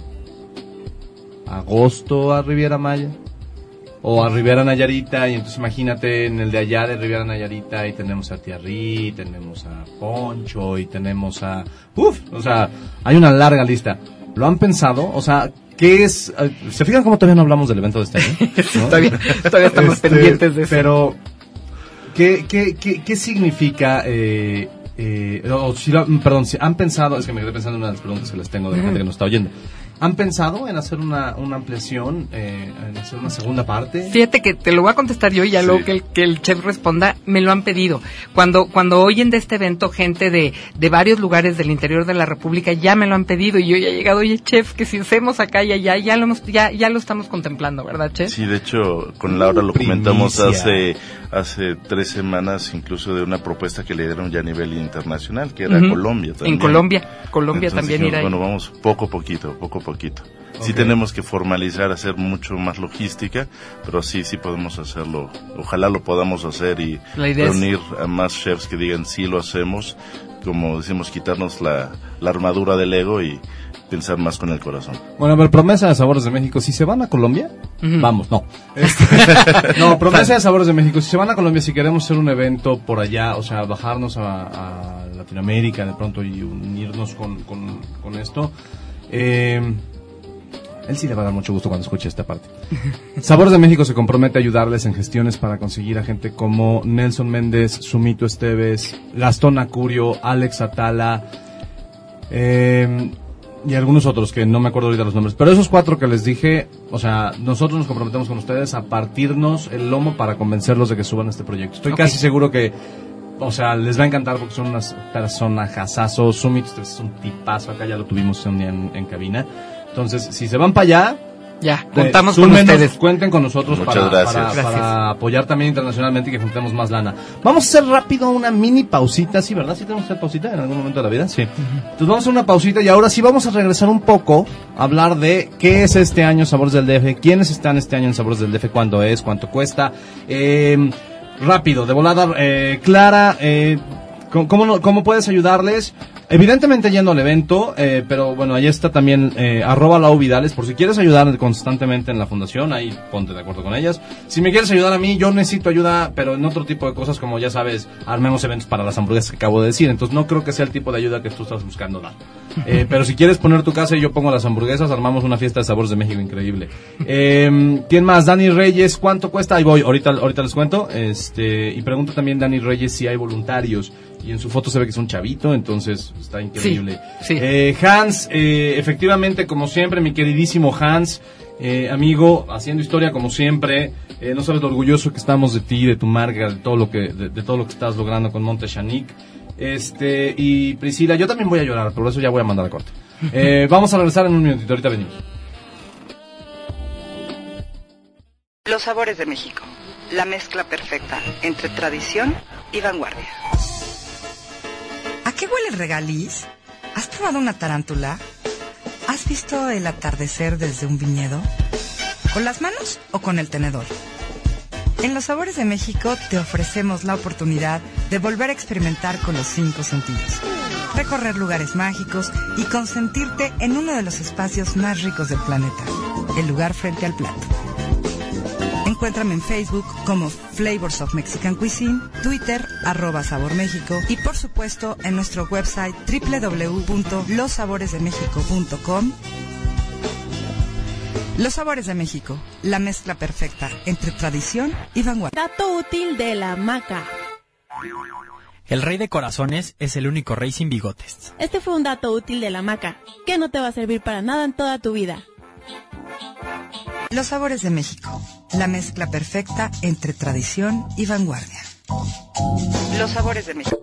agosto a Riviera Maya? o a Rivera Nayarita, y entonces imagínate en el de allá de Rivera Nayarita, y tenemos a Tiarri, tenemos a Poncho, y tenemos a... Uf, o sea, hay una larga lista. ¿Lo han pensado? O sea, ¿qué es? eh, ¿Se fijan cómo todavía no hablamos del evento de este año? ¿No? todavía, todavía estamos Este, pendientes de eso. Pero, ¿qué, qué, qué, qué significa, eh, eh, o si lo- perdón, si han pensado, es que me quedé pensando en una de las preguntas que les tengo de la gente que nos está oyendo. ¿Han pensado en hacer una, una ampliación, eh, en hacer una segunda parte? Fíjate que te lo voy a contestar yo y ya Sí. luego que el, que el chef responda, me lo han pedido. Cuando, cuando oyen de este evento gente de, de varios lugares del interior de la República, ya me lo han pedido y yo ya he llegado, oye chef, que si hacemos acá y allá, ya lo hemos, ya, ya lo estamos contemplando, ¿verdad chef? Sí, de hecho, con Laura lo comentamos Primicia. hace hace tres semanas, incluso de una propuesta que le dieron ya a nivel internacional, que era. Colombia también. En Colombia, Colombia Entonces también dijimos, ir ahí. Bueno, vamos poco a poquito, poco a poquito. Sí Ok. tenemos que formalizar, hacer mucho más logística, pero sí, sí podemos hacerlo. Ojalá lo podamos hacer y es- reunir a más chefs que digan sí lo hacemos, como decimos, quitarnos la, la armadura del ego y pensar más con el corazón. Bueno, a ver, promesa de Sabores de México. Si se van a Colombia, vamos, no. Este, no, promesa de Sabores de México. Si se van a Colombia, si queremos hacer un evento por allá, o sea, bajarnos a, a Latinoamérica de pronto y unirnos con, con, con esto, eh, él sí le va a dar mucho gusto cuando escuche esta parte. Sabores de México se compromete a ayudarles en gestiones para conseguir a gente como Nelson Méndez, Sumito Esteves, Gastón Acurio, Alex Atala, eh, y algunos otros que no me acuerdo ahorita los nombres. Pero esos cuatro que les dije, o sea, nosotros nos comprometemos con ustedes a partirnos el lomo para convencerlos de que suban este proyecto. Estoy casi seguro que, o sea, les va a encantar porque son unas personajazazos. Sumit Esteves es un tipazo, acá ya lo tuvimos un día en, en cabina. Entonces, si se van para allá, Ya, eh, contamos con ustedes. Cuenten con nosotros Muchas para, gracias. para- Gracias. para apoyar también internacionalmente y que juntemos más lana. Vamos a hacer rápido una mini pausita, ¿sí, verdad? ¿Sí tenemos que hacer pausita en algún momento de la vida? Sí. Entonces vamos a hacer una pausita y ahora sí vamos a regresar un poco a hablar de qué es este año Sabores del DF, quiénes están este año en Sabores del DF, cuándo es, cuánto cuesta. Eh, rápido, de volada, eh, Clara, eh, ¿cómo, cómo puedes ayudarles? Evidentemente yendo al evento, eh, pero bueno, ahí está también eh, arroba Lau Vidales, por si quieres ayudar constantemente en la fundación, ahí ponte de acuerdo con ellas. Si me quieres ayudar a mí, yo necesito ayuda, pero en otro tipo de cosas, como ya sabes, armemos eventos para las hamburguesas que acabo de decir, entonces no creo que sea el tipo de ayuda que tú estás buscando dar. Eh, pero si quieres poner tu casa y yo pongo las hamburguesas, armamos una fiesta de sabores de México increíble. Eh, ¿Quién más? Dani Reyes, ¿cuánto cuesta? Ahí voy, ahorita, ahorita les cuento. Este, y pregunta también Dani Reyes si hay voluntarios. Y en su foto se ve que es un chavito, entonces está increíble. Sí, sí. Eh, Hans, eh, efectivamente, como siempre, mi queridísimo Hans, eh, amigo, haciendo historia como siempre. Eh, no sabes lo orgulloso que estamos de ti, de tu marca, de todo lo que, de, de todo lo que estás logrando con Monte Chanic. Este, y Priscila, yo también voy a llorar, por eso ya voy a mandar a corte. Eh, vamos a regresar en un minutito, ahorita venimos. Los sabores de México. La mezcla perfecta entre tradición y vanguardia. ¿A qué huele el regaliz? ¿Has probado una tarántula? ¿Has visto el atardecer desde un viñedo? ¿Con las manos o con el tenedor? En Los Sabores de México te ofrecemos la oportunidad de volver a experimentar con los cinco sentidos. Recorrer lugares mágicos y consentirte en uno de los espacios más ricos del planeta, el lugar frente al plato. Encuéntrame en Facebook como Flavors of Mexican Cuisine, Twitter arroba Sabor México y por supuesto en nuestro website www.lossaboresdemexico.com. Los Sabores de México, la mezcla perfecta entre tradición y vanguardia. Dato útil de la maca. El rey de corazones es el único rey sin bigotes. Este fue un dato útil de la maca, que no te va a servir para nada en toda tu vida. Los Sabores de México, la mezcla perfecta entre tradición y vanguardia. Los sabores de México.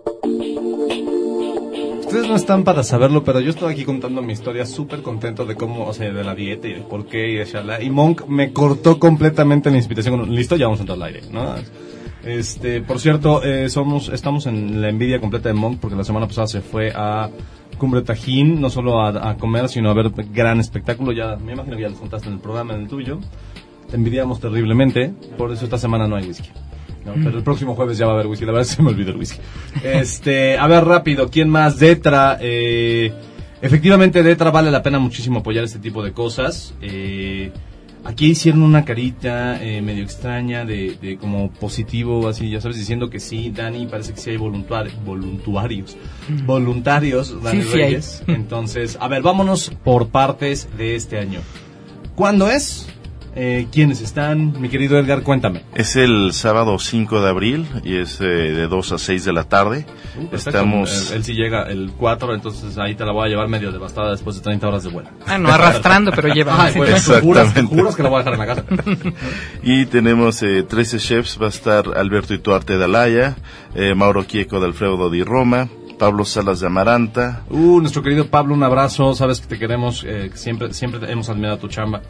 No están para saberlo, pero yo estoy aquí contando mi historia súper contento de cómo, o sea, de la dieta y de por qué y de shala. Y Monk me cortó completamente la inspiración. Listo, ya vamos a entrar al aire, ¿no? Este, por cierto, eh, somos, estamos en la envidia completa de Monk porque la semana pasada se fue a Cumbre Tajín, no solo a, comer, sino a ver gran espectáculo. Ya, me imagino que ya les contaste en el programa, en el tuyo. Te envidiamos terriblemente, por eso esta semana no hay whisky. ¿No? Pero el próximo jueves ya va a haber whisky. La verdad se me olvidó el whisky. Este, a ver, rápido, ¿quién más? Detra. Eh, efectivamente, Detra vale la pena muchísimo apoyar este tipo de cosas. Eh, Aquí hicieron una carita eh, medio extraña de, de como positivo, así, ya sabes, diciendo que sí, Dani, parece que sí hay voluntuar- voluntarios. Voluntarios, Dani Sí, sí hay. Reyes. Entonces, a ver, vámonos por partes de este año. ¿Cuándo es? Eh, ¿Quiénes están? Mi querido Edgar, cuéntame. Es el sábado 5 de abril y es eh, de 2 a 6 de la tarde. Uh. Estamos... Él, él sí llega el 4, entonces ahí te la voy a llevar medio devastada después de 30 horas de vuelo. Ah, no, arrastrando, pero lleva. Juras, juras que la voy a dejar en la casa. Y tenemos eh, 13 chefs, va a estar Alberto Ituarte de Alaya, eh, Mauro Quieco de Alfredo di Roma, Pablo Salas de Amaranta, Uh, nuestro querido Pablo, un abrazo. Sabes que te queremos. eh, que siempre, siempre hemos admirado tu chamba.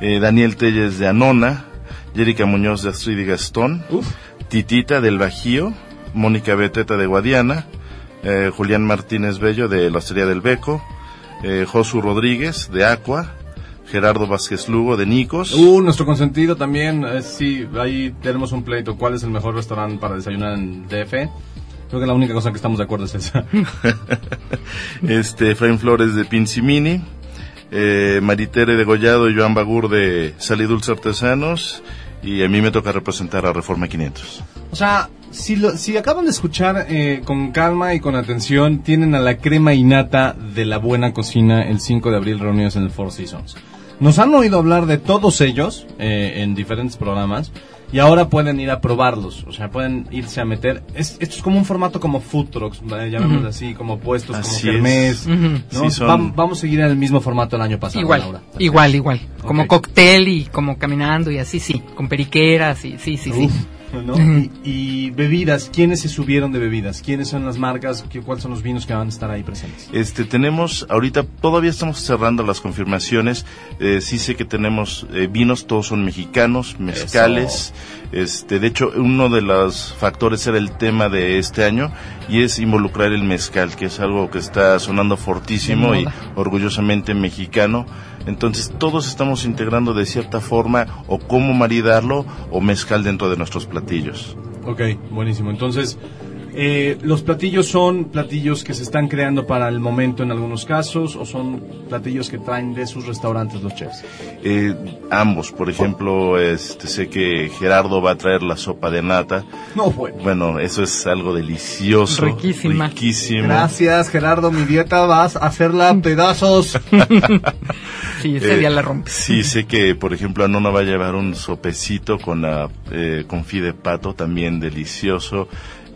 Eh, Daniel Telles de Anona, Jerica Muñoz de Astrid y Gastón, Titita del Bajío, Mónica Beteta de Guadiana, eh, Julián Martínez Bello de la Hostería del Beco, eh, Josu Rodríguez de Aqua, Gerardo Vázquez Lugo de Nicos. Uh, nuestro consentido también. eh, sí, ahí tenemos un pleito. ¿Cuál es el mejor restaurante para desayunar en DF? Creo que la única cosa que estamos de acuerdo es esa. este Efraín Flores de Pincimini, eh, Maritere de Gollado y Joan Bagur de Sal y Dulce Artesanos y a mí me toca representar a Reforma 500. O sea, si, lo- si acaban de escuchar eh, con calma y con atención, tienen a la crema innata de la buena cocina el 5 de abril reunidos en el Four Seasons. Nos han oído hablar de todos ellos eh, en diferentes programas y ahora pueden ir a probarlos. O sea, pueden irse a meter. Es, esto es como un formato como food trucks, llamémoslo así, como puestos, Así como kermés. ¿no? Sí, son- vamos a seguir en el mismo formato el año pasado. Igual, Laura. igual, igual. Como cóctel y como caminando y así, sí. Con periqueras y sí, sí, sí. Y, y bebidas, ¿quiénes se subieron de bebidas? ¿Quiénes son las marcas? ¿Qué- ¿Cuáles son los vinos que van a estar ahí presentes? Este, tenemos, ahorita todavía estamos cerrando las confirmaciones. Eh, sí sé que tenemos eh, vinos, todos son mexicanos, mezcales. Este, de hecho, uno de los factores era el tema de este año y es involucrar el mezcal, que es algo que está sonando fortísimo y orgullosamente mexicano. Entonces, todos estamos integrando de cierta forma o cómo maridarlo o mezcal dentro de nuestros platillos. Ok, buenísimo. Entonces, eh, ¿los platillos son platillos que se están creando para el momento en algunos casos o son platillos que traen de sus restaurantes los chefs? Eh, ambos, por ejemplo, este, sé que Gerardo va a traer la sopa de nata. No, bueno. Bueno, eso es algo delicioso. Riquísima. Riquísimo. Gracias, Gerardo. Mi dieta vas a hacerla pedazos. Sí, ese Eh, día la rompe. Sí, sé que, por ejemplo, Anona va a llevar un sopecito con la eh, confit de pato, también delicioso.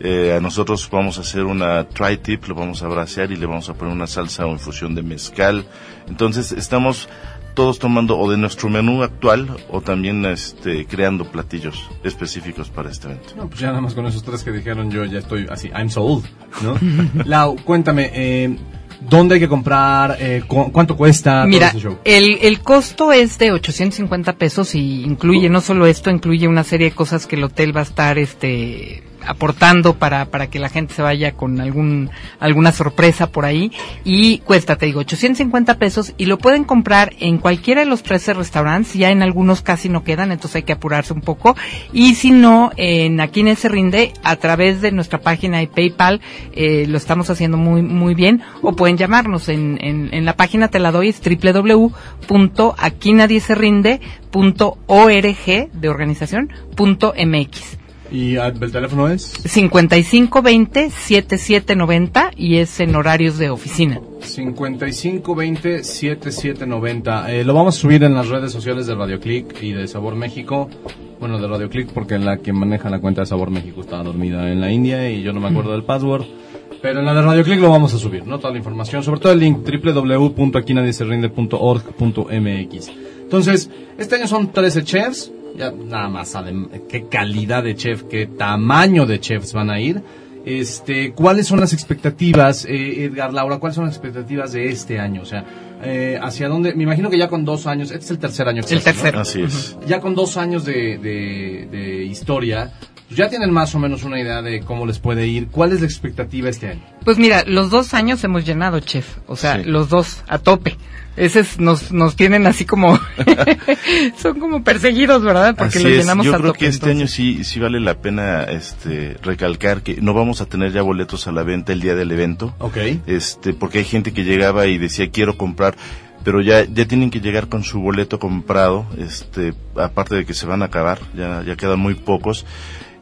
Eh, a nosotros vamos a hacer una tri-tip, lo vamos a brasear y le vamos a poner una salsa o infusión de mezcal. Entonces, estamos todos tomando o de nuestro menú actual o también este, creando platillos específicos para este evento. No, pues ya nada más con esos tres que dijeron yo ya estoy así, I'm sold, ¿no? Lau, cuéntame, eh, ¿dónde hay que comprar? Eh, cu- ¿Cuánto cuesta Mira, todo ese show? el, el costo es de 850 pesos y incluye no solo esto, incluye una serie de cosas que el hotel va a estar este aportando para, para que la gente se vaya con algún alguna sorpresa por ahí. Y cuesta, te digo, 850 pesos y lo pueden comprar en cualquiera de los 13 restaurantes, ya en algunos casi no quedan, entonces hay que apurarse un poco. Y si no, en aquí en se rinde a través de nuestra página de PayPal eh, lo estamos haciendo muy muy bien. O pueden llamarnos en, en, en la página te la doy es www.aquinadieserrinde.org de organización punto mx ¿Y ah, el teléfono es? 5520 7790 y es en horarios de oficina. 5520 7790. Eh, lo vamos a subir en las redes sociales de Radio Click y de Sabor México. Bueno, de Radio Click porque la que maneja la cuenta de Sabor México está dormida en la India y yo no me acuerdo del password. Pero en la de Radio Click lo vamos a subir, ¿no? Toda la información, sobre todo el link www.aquinadieserrinde.org.mx. Entonces, este año son 13 chefs, ya nada más qué calidad de chef, qué tamaño de chefs van a ir. Este, ¿cuáles son las expectativas, eh, Edgar, Laura, cuáles son las expectativas de este año? O sea, eh, hacia dónde, me imagino que ya con dos años, este es el tercer año que El se hace, ¿no? tercero. Así es. ya con dos años de, de- de historia, ya tienen más o menos una idea de cómo les puede ir. ¿Cuál es la expectativa este año? Pues mira, los dos años hemos llenado, chef. O sea, Sí. los dos a tope. Ese es- nos, nos tienen así como... son como perseguidos, ¿verdad? Porque Así los es. llenamos Yo a creo tope. que este entonces. año sí, sí vale la pena este, recalcar que no vamos a tener ya boletos a la venta el día del evento. Ok. Este, porque hay gente que llegaba y decía quiero comprar, pero ya, ya tienen que llegar con su boleto comprado, este, aparte de que se van a acabar, ya, ya quedan muy pocos.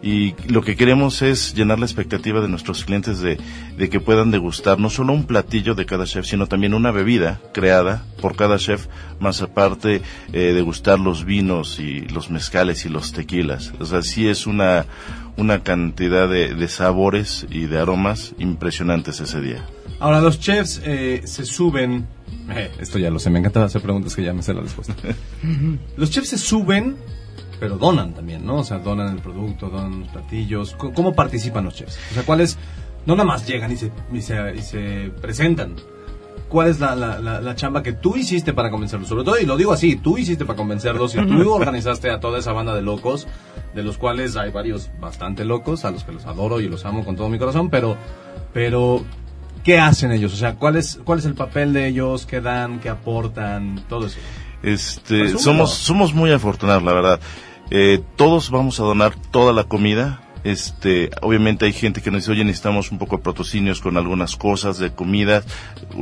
Y lo que queremos es llenar la expectativa de nuestros clientes de, de que puedan degustar no solo un platillo de cada chef, sino también una bebida creada por cada chef, más aparte eh, degustar los vinos y los mezcales y los tequilas. O sea, sí es una, una cantidad de, de sabores y de aromas impresionantes ese día. Ahora, los chefs eh, se suben. eh, esto ya lo sé, me encanta hacer preguntas que ya me sé la respuesta. los chefs se suben, pero donan también, ¿no? O sea, donan el producto, donan los platillos. C- ¿Cómo participan los chefs? O sea, ¿cuáles? No nada más llegan y se, y se, y se presentan. ¿Cuál es la, la, la, la chamba que tú hiciste para convencerlos? Sobre todo, y lo digo así, tú hiciste para convencerlos y tú organizaste a toda esa banda de locos, de los cuales hay varios bastante locos, a los que los adoro y los amo con todo mi corazón, pero, pero, ¿qué hacen ellos? O sea, ¿cuál es, cuál es el papel de ellos? ¿Qué dan? ¿Qué aportan? Todo eso. Este, Presúmelo. somos, somos muy afortunados, la verdad. Eh, todos vamos a donar toda la comida. Este, obviamente hay gente que nos dice, oye, necesitamos un poco de patrocinios con algunas cosas de comida,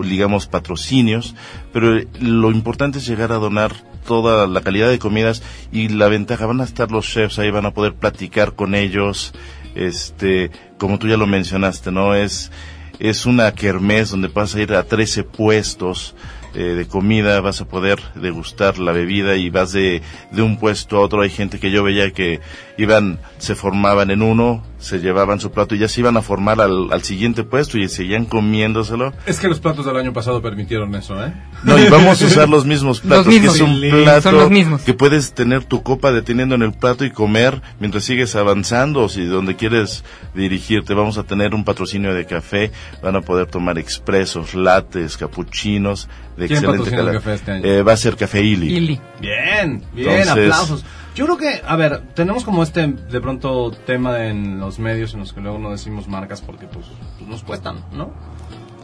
digamos patrocinios, pero eh, lo importante es llegar a donar toda la calidad de comidas y la ventaja, van a estar los chefs ahí, van a poder platicar con ellos, este, como tú ya lo mencionaste, ¿no? Es, es una kermés donde vas a ir a 13 puestos eh, de comida, vas a poder degustar la bebida y vas de, de un puesto a otro. Hay gente que yo veía que iban, se formaban en uno, se llevaban su plato y ya se iban a formar al, al siguiente puesto y seguían comiéndoselo. Es que los platos del año pasado permitieron eso, ¿eh? No, y vamos a usar los mismos platos, mismos. que es un plato son los mismos. que puedes tener tu copa deteniendo en el plato y comer mientras sigues avanzando o si donde quieres dirigirte. Vamos a tener un patrocinio de café, van a poder tomar expresos, lattes, capuchinos de ¿Quién excelente patrocina el calidad. café este año? Eh, va a ser Café Ili. Ili. Bien, bien, Entonces- aplausos. Yo creo que, a ver, tenemos como este, de pronto, tema en los medios en los que luego no decimos marcas porque, pues, pues, nos cuestan, ¿no?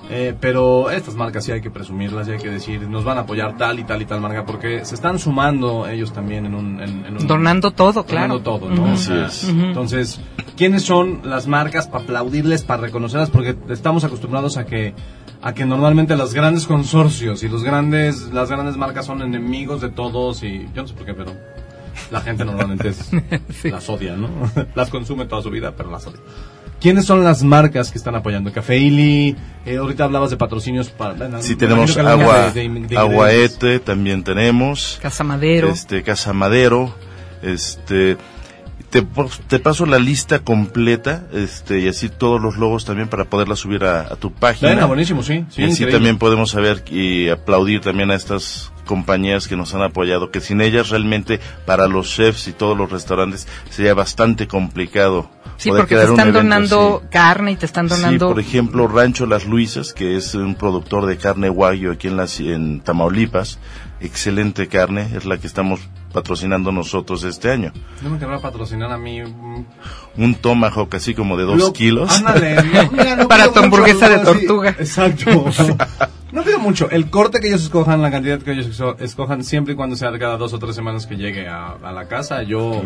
Eh, pero estas marcas sí hay que presumirlas y hay que decir, nos van a apoyar tal y tal y tal marca porque se están sumando ellos también en un... En, en un- Donando todo, claro. Donando todo, ¿no? Así es. Entonces, ¿quiénes son las marcas para aplaudirles, para reconocerlas? Porque estamos acostumbrados a que a que normalmente los grandes consorcios y los grandes las grandes marcas son enemigos de todos y yo no sé por qué, pero la gente normalmente es- las odia, ¿no? las consume toda su vida, pero las odia. ¿Quiénes son las marcas que están apoyando? Café Ili, eh, ahorita hablabas de patrocinios para... bueno, Sí, tenemos agua, de- de- de ingredientes. aguaete, también tenemos. Casa Madero. Este, Casa Madero, este, te, te paso la lista completa, este, y así todos los logos también para poderla subir a, a tu página. Venga, buenísimo, sí, sí, y así increíble. también podemos saber y aplaudir también a estas compañías que nos han apoyado, que sin ellas realmente para los chefs y todos los restaurantes sería bastante complicado. Sí, poder porque te están donando así. carne y te están donando... Sí, por ejemplo, Rancho Las Luisas, que es un productor de carne wagyu aquí en, la, ci- en Tamaulipas. Excelente carne, es la que estamos patrocinando nosotros este año. No me querrá patrocinar a mí. Un tomahawk así como de dos Lo- kilos. Ándale, no, mira, no Para tu hamburguesa de sí, tortuga. exacto. No pido mucho. El corte que ellos escojan, la cantidad que ellos escojan, siempre y cuando sea cada dos o tres semanas que llegue a, a la casa, yo.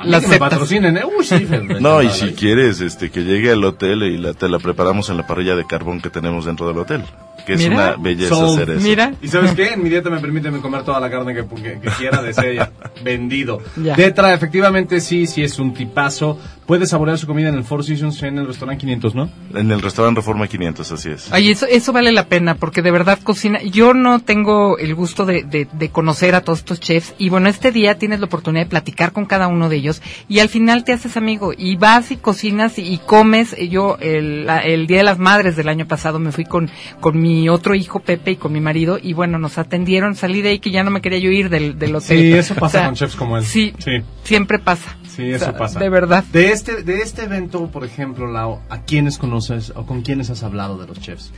A mí La que me patrocinen, ¿eh? Uy, sí. No, y si quieres este que llegue al hotel y la, te la preparamos en la parrilla de carbón que tenemos dentro del hotel. Que es Mira. una belleza hacer eso. Mira. ¿Y sabes qué? En mi dieta me permite comer toda la carne que, que- que quiera, desea, vendido. Ya. Tetra, efectivamente, sí, sí es un tipazo. Puede saborear su comida en el Four Seasons en el restaurante 500, ¿no? En el restaurante Reforma 500, así es. Ay, eso, eso vale la pena, porque de verdad cocina. Yo no tengo el gusto de, de, de conocer a todos estos chefs, y bueno, este día tienes la oportunidad de platicar con cada uno de ellos, y al final te haces amigo, y vas y cocinas y, y comes. Yo, el, Día de las Madres del año pasado, me fui con, con mi otro hijo, Pepe, y con mi marido, y bueno, nos atendieron, salí de ahí que ya no me quería yo ir del, del hotel. Sí, eso O pasa sea, con chefs como él. Sí, Sí. siempre pasa. Sí, O eso sea, pasa. De verdad. De este, de este evento, por ejemplo, Lau, ¿a quiénes conoces o con quiénes has hablado de los chefs?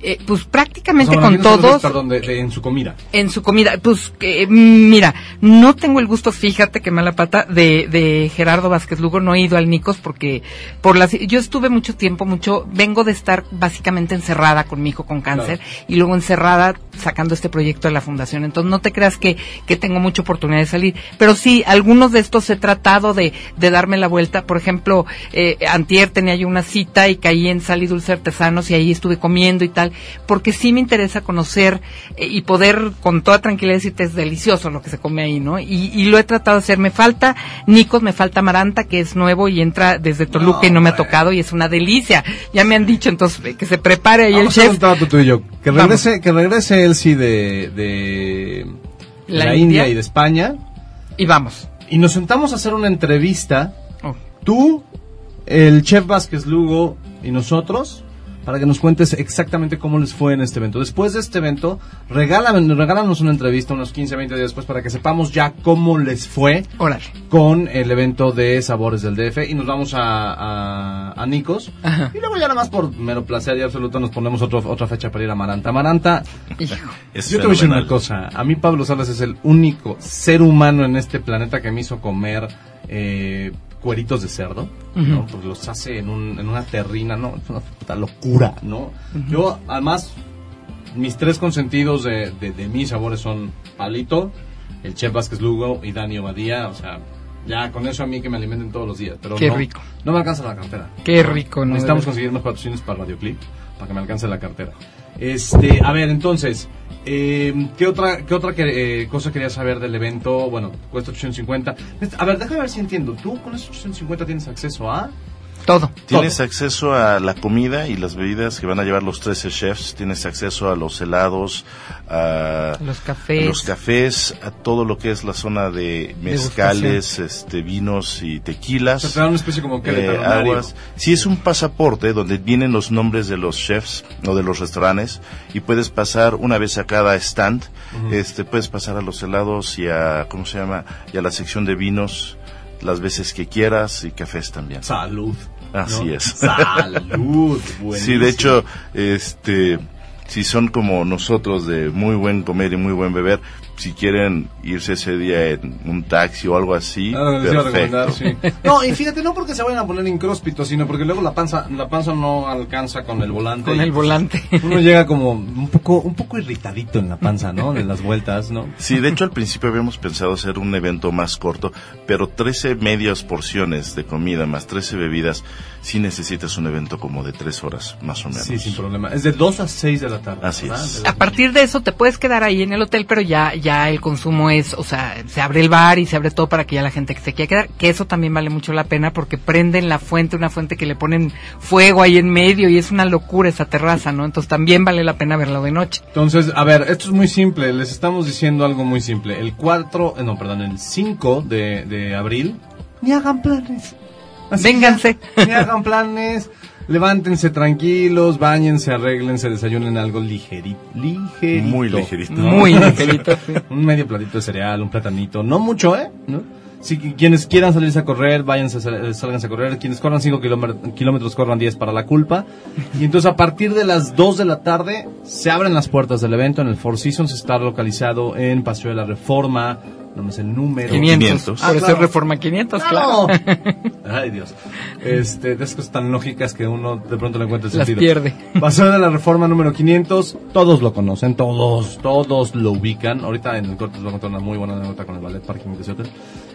Eh, pues prácticamente O sea, bueno, con ¿a quiénes conoces, todos. Perdón, de- de- en su comida. En su comida, pues mira, no tengo el gusto, fíjate que mala pata, de, de Gerardo Vázquez Lugo, no he ido al Nicos porque por las, yo estuve mucho tiempo, mucho, vengo de estar básicamente encerrada con mi hijo con cáncer y luego encerrada sacando este proyecto de la fundación, entonces no te creas que, que tengo mucha oportunidad de salir, pero sí, algunos de estos he tratado de de, de darme la vuelta. Por ejemplo, eh, antier tenía yo una cita y caí en Sal y Dulce Artesanos y ahí estuve comiendo y tal, porque sí me interesa conocer eh, y poder con toda tranquilidad decirte es delicioso lo que se come ahí, ¿no? Y, y lo he tratado de hacer. Me falta Nicos, me falta Maranta, que es nuevo y entra desde Toluca y no me ha tocado y es una delicia. Ya me han dicho entonces eh, que se prepare ahí Vamos el a chef. trato tú y yo. Que Vamos. regrese, que regrese Elsie de, de La la, India. India y de España. Y vamos. Y nos sentamos a hacer una entrevista. Oh. Tú, el chef Vázquez Lugo y nosotros para que nos cuentes exactamente cómo les fue en este evento. Después de este evento, regálame- regálanos una entrevista unos 15, 20 días después para que sepamos ya cómo les fue Órale. con el evento de Sabores del DF y nos vamos a, a, a Nicos. Ajá. Y luego ya nada más por mero placer y absoluto nos ponemos otro- otra fecha para ir a Maranta. Maranta, Hijo. Es yo te voy a decir una cosa. A mí Pablo Salas es el único ser humano en este planeta que me hizo comer eh, cueritos de cerdo. ¿no? Porque los hace en, un, en una terrina, ¿no? Es una puta locura, ¿no? Yo, además, mis tres consentidos de, de, de mis sabores son Pablito, el chef Vázquez Lugo y Dani Obadía. O sea, ya con eso a mí que me alimenten todos los días. Pero Qué no, rico. No me alcanza la cartera. Qué rico, ¿no? Necesitamos conseguir más patrocinios para Radioclip para que me alcance la cartera. Este, a ver, entonces, eh, ¿qué otra, qué otra que- eh, cosa querías saber del evento? Bueno, cuesta 850. A ver, déjame ver si entiendo. ¿Tú con esos 850 tienes acceso a...? Todo. Tienes acceso a la comida y las bebidas que van a llevar los 13 chefs. Tienes acceso a los helados, a Los cafés. a los cafés, a todo lo que es la zona de mezcales, este, vinos y tequilas. O sea, te dan una especie como que de eh, aguas. Sí, es un pasaporte donde vienen los nombres de los chefs o de los restaurantes y puedes pasar una vez a cada stand. Este, puedes pasar a los helados y a, ¿cómo se llama? Y a la sección de vinos las veces que quieras y cafés también. Salud. Así ¿no? es. Salud. Sí, buenísimo. de hecho, este, si son como nosotros de muy buen comer y muy buen beber, si quieren irse ese día en un taxi o algo así, Ah, perfecto. sí. No, y fíjate, no porque se vayan a poner incróspitos, sino porque luego la panza, la panza no alcanza con el volante. Con el volante. Uno llega como un poco, un poco irritadito en la panza, ¿no? De las vueltas, ¿no? Sí, de hecho al principio habíamos pensado hacer un evento más corto, pero 13 medias porciones de comida más 13 bebidas, sí necesitas un evento como de 3 horas, más o menos. Sí, sin problema. Es de 2 a 6 de la tarde. Así ¿verdad? es. A partir de eso te puedes quedar ahí en el hotel, pero ya, ya el consumo es, o sea, se abre el bar y se abre todo para que ya la gente que se quiera quedar, que eso también vale mucho la pena porque prenden la fuente, una fuente que le ponen fuego ahí en medio y es una locura esa terraza, ¿no? Entonces también vale la pena verlo de noche. Entonces, a ver, esto es muy simple. Les estamos diciendo algo muy simple. El 4, eh, no, perdón, el 5 de, de abril, ni hagan planes. Así Vénganse. ya, ni hagan planes. Levántense tranquilos, bañense, arréglense, desayunen algo ligerito. ligerito Muy ligerito. Muy ligerito, sí. un medio platito de cereal, un platanito. No mucho, ¿eh? ¿No? Si qui- quienes quieran salirse a correr, váyanse, a sal- sálganse a correr. Quienes corran 5 kilómetros, corran 10 para la culpa. Y entonces a partir de las 2 de la tarde se abren las puertas del evento en el Four Seasons. Está localizado en Paseo de la Reforma. No me sé el número. 500. Ah, Por eso claro. Reforma 500, claro. Ay, Dios. Este, de esas cosas tan lógicas que uno de pronto le encuentra el Las sentido. pierde. Paseo de la Reforma número 500. Todos lo conocen, todos, todos lo ubican. Ahorita en el corte les voy a contar una muy buena anécdota con el ballet parking de hotel.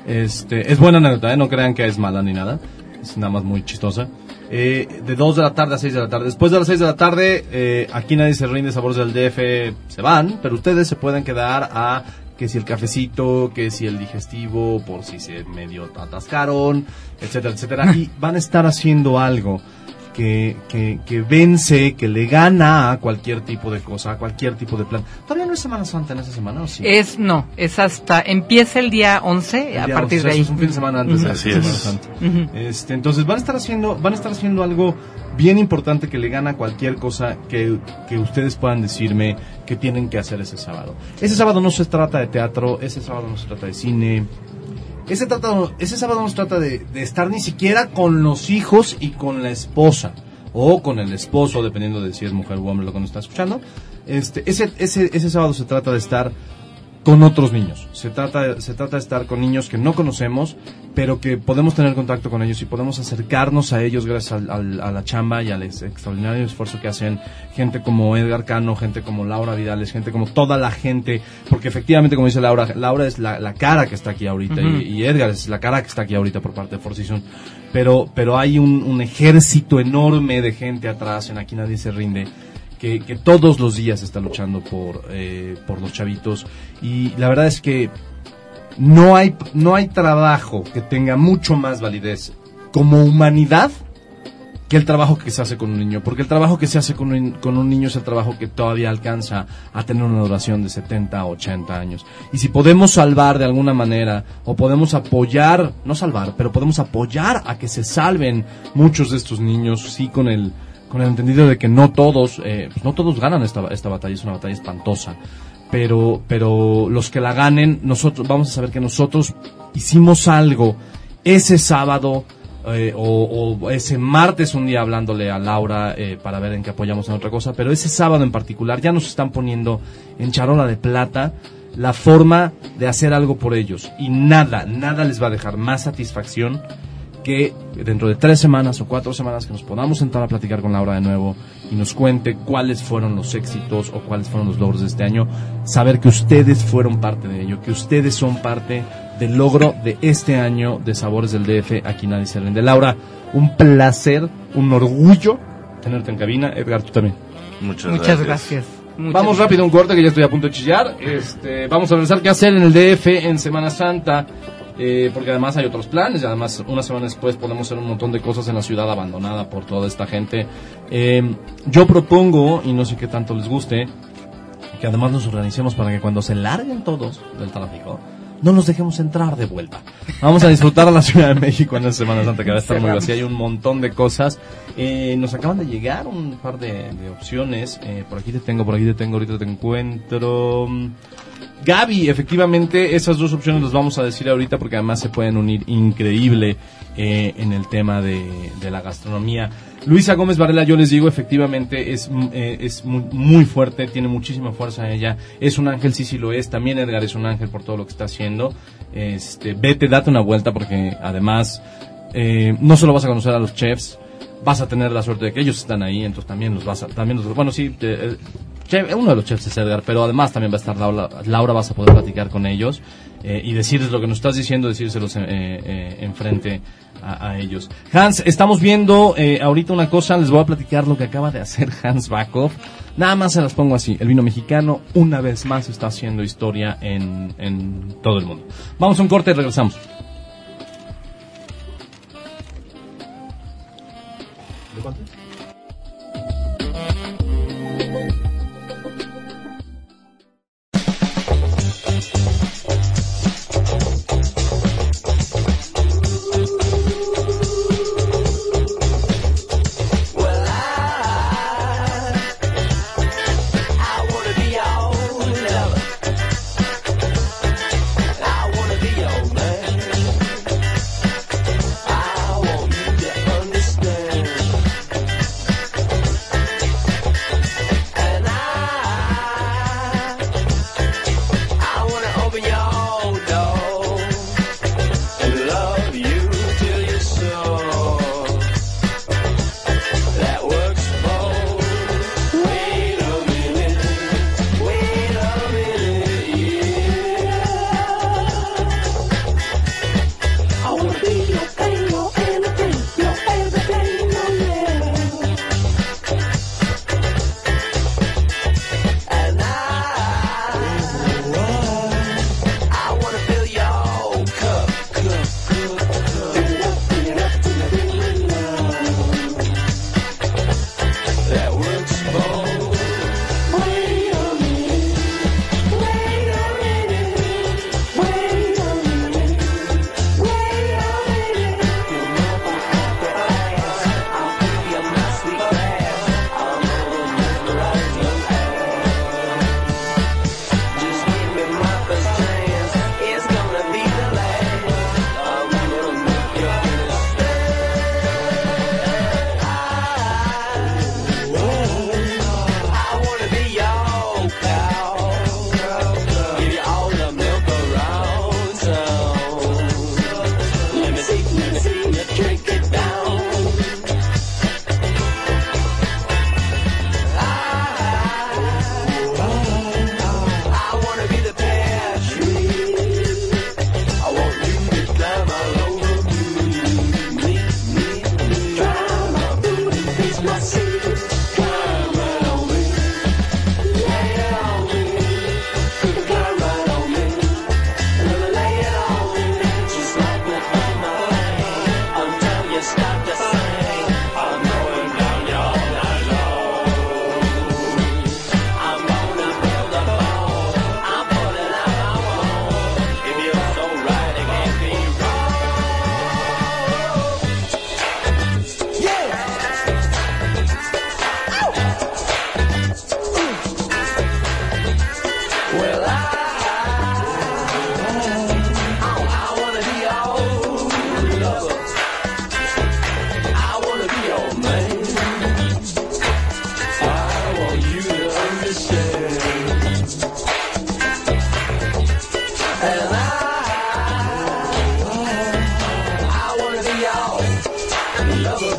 Este, es buena anécdota, ¿eh? No crean que es mala ni nada. Es nada más muy chistosa. Eh, de 2 de la tarde a 6 de la tarde. Después de las 6 de la tarde, eh, aquí nadie se rinde, sabores del DF se van, pero ustedes se pueden quedar a que si el cafecito, que si el digestivo, por si se medio atascaron, etcétera, etcétera. Y van a estar haciendo algo que, que, que vence, que le gana a cualquier tipo de cosa, a cualquier tipo de plan. ¿Todavía no es Semana Santa en esa semana o sí? Es, no, es hasta, empieza el día 11, a partir de ahí. Es un fin de semana antes de. Así Semana es. Santa. Este, entonces van a estar haciendo, van a estar haciendo algo bien importante que le gana cualquier cosa que, que ustedes puedan decirme que tienen que hacer ese sábado. Ese sábado no se trata de teatro, ese sábado no se trata de cine. Ese, trata, ese sábado no se trata de, de estar ni siquiera con los hijos y con la esposa. O con el esposo, dependiendo de si es mujer o hombre lo que nos está escuchando. Este, ese, ese, ese sábado se trata de estar con otros niños. Se trata, se trata de estar con niños que no conocemos, pero que podemos tener contacto con ellos y podemos acercarnos a ellos gracias al- al- a la chamba y al ex- extraordinario esfuerzo que hacen gente como Edgar Cano, gente como Laura Vidales, gente como toda la gente, porque efectivamente, como dice Laura, Laura es la, la cara que está aquí ahorita y, y Edgar es la cara que está aquí ahorita por parte de Four Seasons, pero, pero hay un, un ejército enorme de gente atrás en Aquí Nadie Se Rinde que, todos los días está luchando por, eh, por los chavitos y la verdad es que no hay, no hay trabajo que tenga mucho más validez como humanidad que el trabajo que se hace con un niño, porque el trabajo que se hace con un, con un niño es el trabajo que todavía alcanza a tener una duración de 70 a 80 años. Y si podemos salvar de alguna manera, o podemos apoyar, no salvar, pero podemos apoyar a que se salven muchos de estos niños, sí con el, con el entendido de que no todos, eh, no todos ganan esta, esta batalla, es una batalla espantosa. Pero, pero los que la ganen, nosotros, vamos a saber que nosotros hicimos algo ese sábado, eh, o, o ese martes un día hablándole a Laura eh, para ver en qué apoyamos en otra cosa, pero ese sábado en particular ya nos están poniendo en charola de plata la forma de hacer algo por ellos y nada, nada les va a dejar más satisfacción que dentro de tres semanas o cuatro semanas que nos podamos sentar a platicar con Laura de nuevo y nos cuente cuáles fueron los éxitos o cuáles fueron los logros de este año, saber que ustedes fueron parte de ello, que ustedes son parte del logro de este año de Sabores del DF, aquí nadie se rinde. Laura, un placer, un orgullo tenerte en cabina, Edgar, tú también. Muchas, Muchas gracias. Muchas Vamos rápido a un corte que ya estoy a punto de chillar. Este, vamos a pensar qué hacer en el DF en Semana Santa. Eh, porque además hay otros planes y además una semana después podemos hacer un montón de cosas en la ciudad abandonada por toda esta gente. Eh, yo propongo, y no sé qué tanto les guste, que además nos organicemos para que cuando se larguen todos del tráfico, no nos dejemos entrar de vuelta. Vamos a disfrutar a la Ciudad de México en la Semana Santa, que va a estar muy vacía. Hay un montón de cosas. Eh, nos acaban de llegar un par de, de opciones. Eh, por aquí te tengo, por aquí te tengo, ahorita te encuentro. Gaby, efectivamente, esas dos opciones las vamos a decir ahorita porque además se pueden unir increíble eh, en el tema de, la gastronomía. Luisa Gómez Varela, yo les digo, efectivamente es, mm, eh, es muy, muy fuerte, tiene muchísima fuerza ella. Es un ángel, sí, sí lo es. También Edgar es un ángel por todo lo que está haciendo. Este, vete, date una vuelta porque además eh, no solo vas a conocer a los chefs, vas a tener la suerte de que ellos están ahí, entonces también los vas a, también los, bueno, sí, eh, eh, uno de los chefs es Edgar, pero además también va a estar Laura, Laura vas a poder platicar con ellos eh, y decirles lo que nos estás diciendo, decírselos eh, eh, enfrente a, a ellos. Hans, estamos viendo eh, ahorita una cosa, les voy a platicar lo que acaba de hacer Hans Backhoff. Nada más se las pongo así, el vino mexicano una vez más está haciendo historia en, en todo el mundo. Vamos a un corte y regresamos.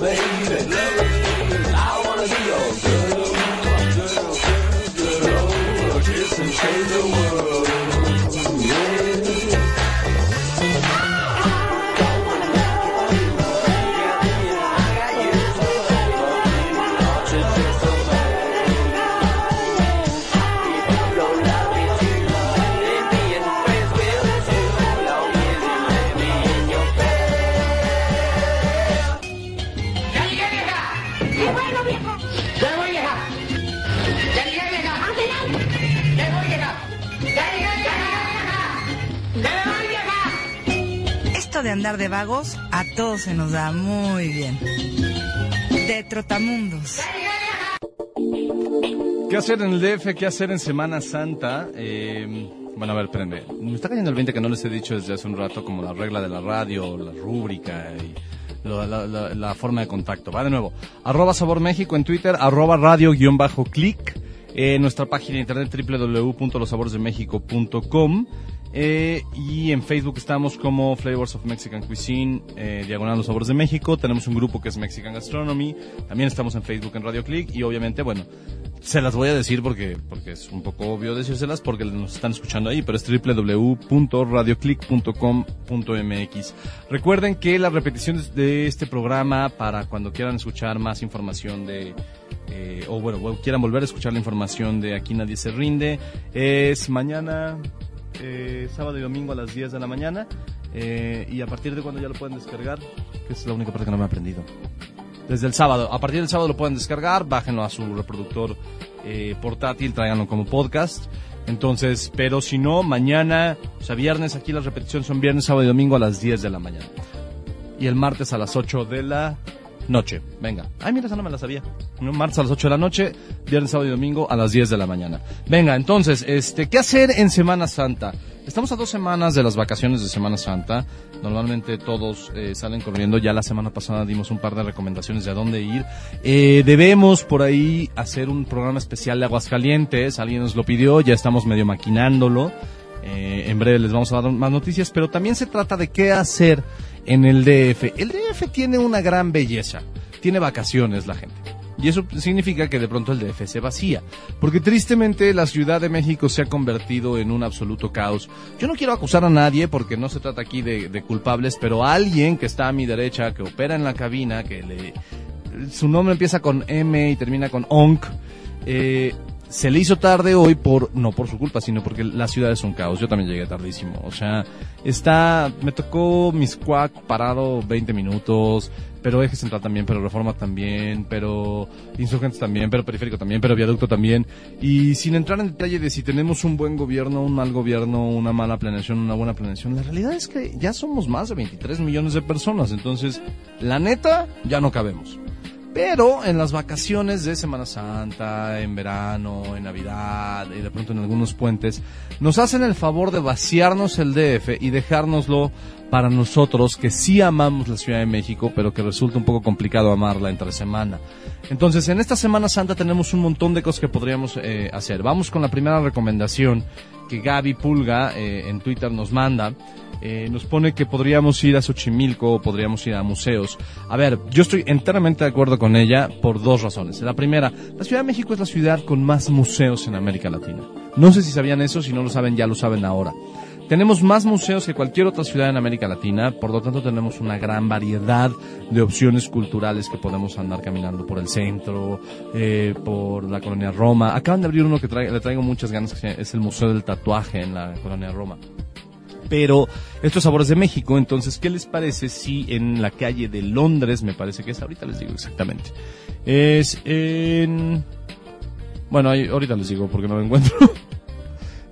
Baby. Andar de vagos a todos se nos da muy bien. De trotamundos. ¿Qué hacer en el DF? ¿Qué hacer en Semana Santa? Eh, bueno, a ver, prende. Me está cayendo el 20 que no les he dicho desde hace un rato, como la regla de la radio, la rúbrica y lo- la, la- la forma de contacto. Va de nuevo. Arroba Sabor México en Twitter, arroba radio-click. Eh, nuestra página de internet www.losaboresdemexico.com eh, y en Facebook estamos como Flavors of Mexican Cuisine, eh, Diagonal Los Sabores de México. Tenemos un grupo que es Mexican Gastronomy. También estamos en Facebook en Radio Click y obviamente, bueno, se las voy a decir porque, porque es un poco obvio decírselas porque nos están escuchando ahí, pero es www.radioclick.com.mx. Recuerden que las repeticiones de este programa para cuando quieran escuchar más información de, eh, o bueno, quieran volver a escuchar la información de Aquí Nadie Se Rinde, es mañana, eh, sábado y domingo a las 10 de la mañana. eh, y a partir de cuando ya lo pueden descargar, que es la única parte que no me he aprendido. Desde el sábado, a partir del sábado lo pueden descargar, bájenlo a su reproductor eh, portátil, tráiganlo como podcast. Entonces, pero si no, mañana, o sea, viernes, aquí las repeticiones son viernes, sábado y domingo a las 10 de la mañana. Y el martes a las 8 de la noche. Venga. Ay, mira, esa no me la sabía. Martes a las 8 de la noche, viernes, sábado y domingo a las 10 de la mañana. Venga, entonces, este, ¿qué hacer en Semana Santa? Estamos a dos semanas de las vacaciones de Semana Santa. Normalmente todos eh, salen corriendo. Ya la semana pasada dimos un par de recomendaciones de a dónde ir. Eh, debemos por ahí hacer un programa especial de Aguascalientes. Alguien nos lo pidió, ya estamos medio maquinándolo. Eh, en breve les vamos a dar más noticias, pero también se trata de qué hacer en el DF. El DF tiene una gran belleza. Tiene vacaciones la gente. Y eso significa que de pronto el DF se vacía. Porque tristemente la Ciudad de México se ha convertido en un absoluto caos. Yo no quiero acusar a nadie porque no se trata aquí de, culpables, pero alguien que está a mi derecha, que opera en la cabina, que le, su nombre empieza con M y termina con ONC, eh, se le hizo tarde hoy por, no por su culpa, sino porque la ciudad es un caos. Yo también llegué tardísimo. O sea, está, me tocó Miscuac parado 20 minutos, pero Eje Central también, pero Reforma también, pero Insurgentes también, pero Periférico también, pero Viaducto también. Y sin entrar en detalle de si tenemos un buen gobierno, un mal gobierno, una mala planeación, una buena planeación, la realidad es que ya somos más de 23 millones de personas. Entonces, la neta, ya no cabemos. Pero en las vacaciones de Semana Santa, en verano, en Navidad y de pronto en algunos puentes, nos hacen el favor de vaciarnos el DF y dejárnoslo para nosotros que sí amamos la Ciudad de México, pero que resulta un poco complicado amarla entre semana. Entonces, en esta Semana Santa tenemos un montón de cosas que podríamos eh, hacer. Vamos con la primera recomendación que Gaby Pulga eh, en Twitter nos manda. Eh, nos pone que podríamos ir a Xochimilco o podríamos ir a museos. A ver, yo estoy enteramente de acuerdo con ella por dos razones. La primera, la Ciudad de México es la ciudad con más museos en América Latina. No sé si sabían eso, si no lo saben, ya lo saben ahora. Tenemos más museos que cualquier otra ciudad en América Latina, por lo tanto tenemos una gran variedad de opciones culturales que podemos andar caminando por el centro, eh, por la colonia Roma. Acaban de abrir uno que le traigo muchas ganas, que es el Museo del Tatuaje en la colonia Roma. Pero estos sabores de México, entonces, ¿qué les parece si en la calle de Londres, me parece que es, ahorita les digo exactamente, es en... Bueno, ahí- ahorita les digo porque no lo encuentro.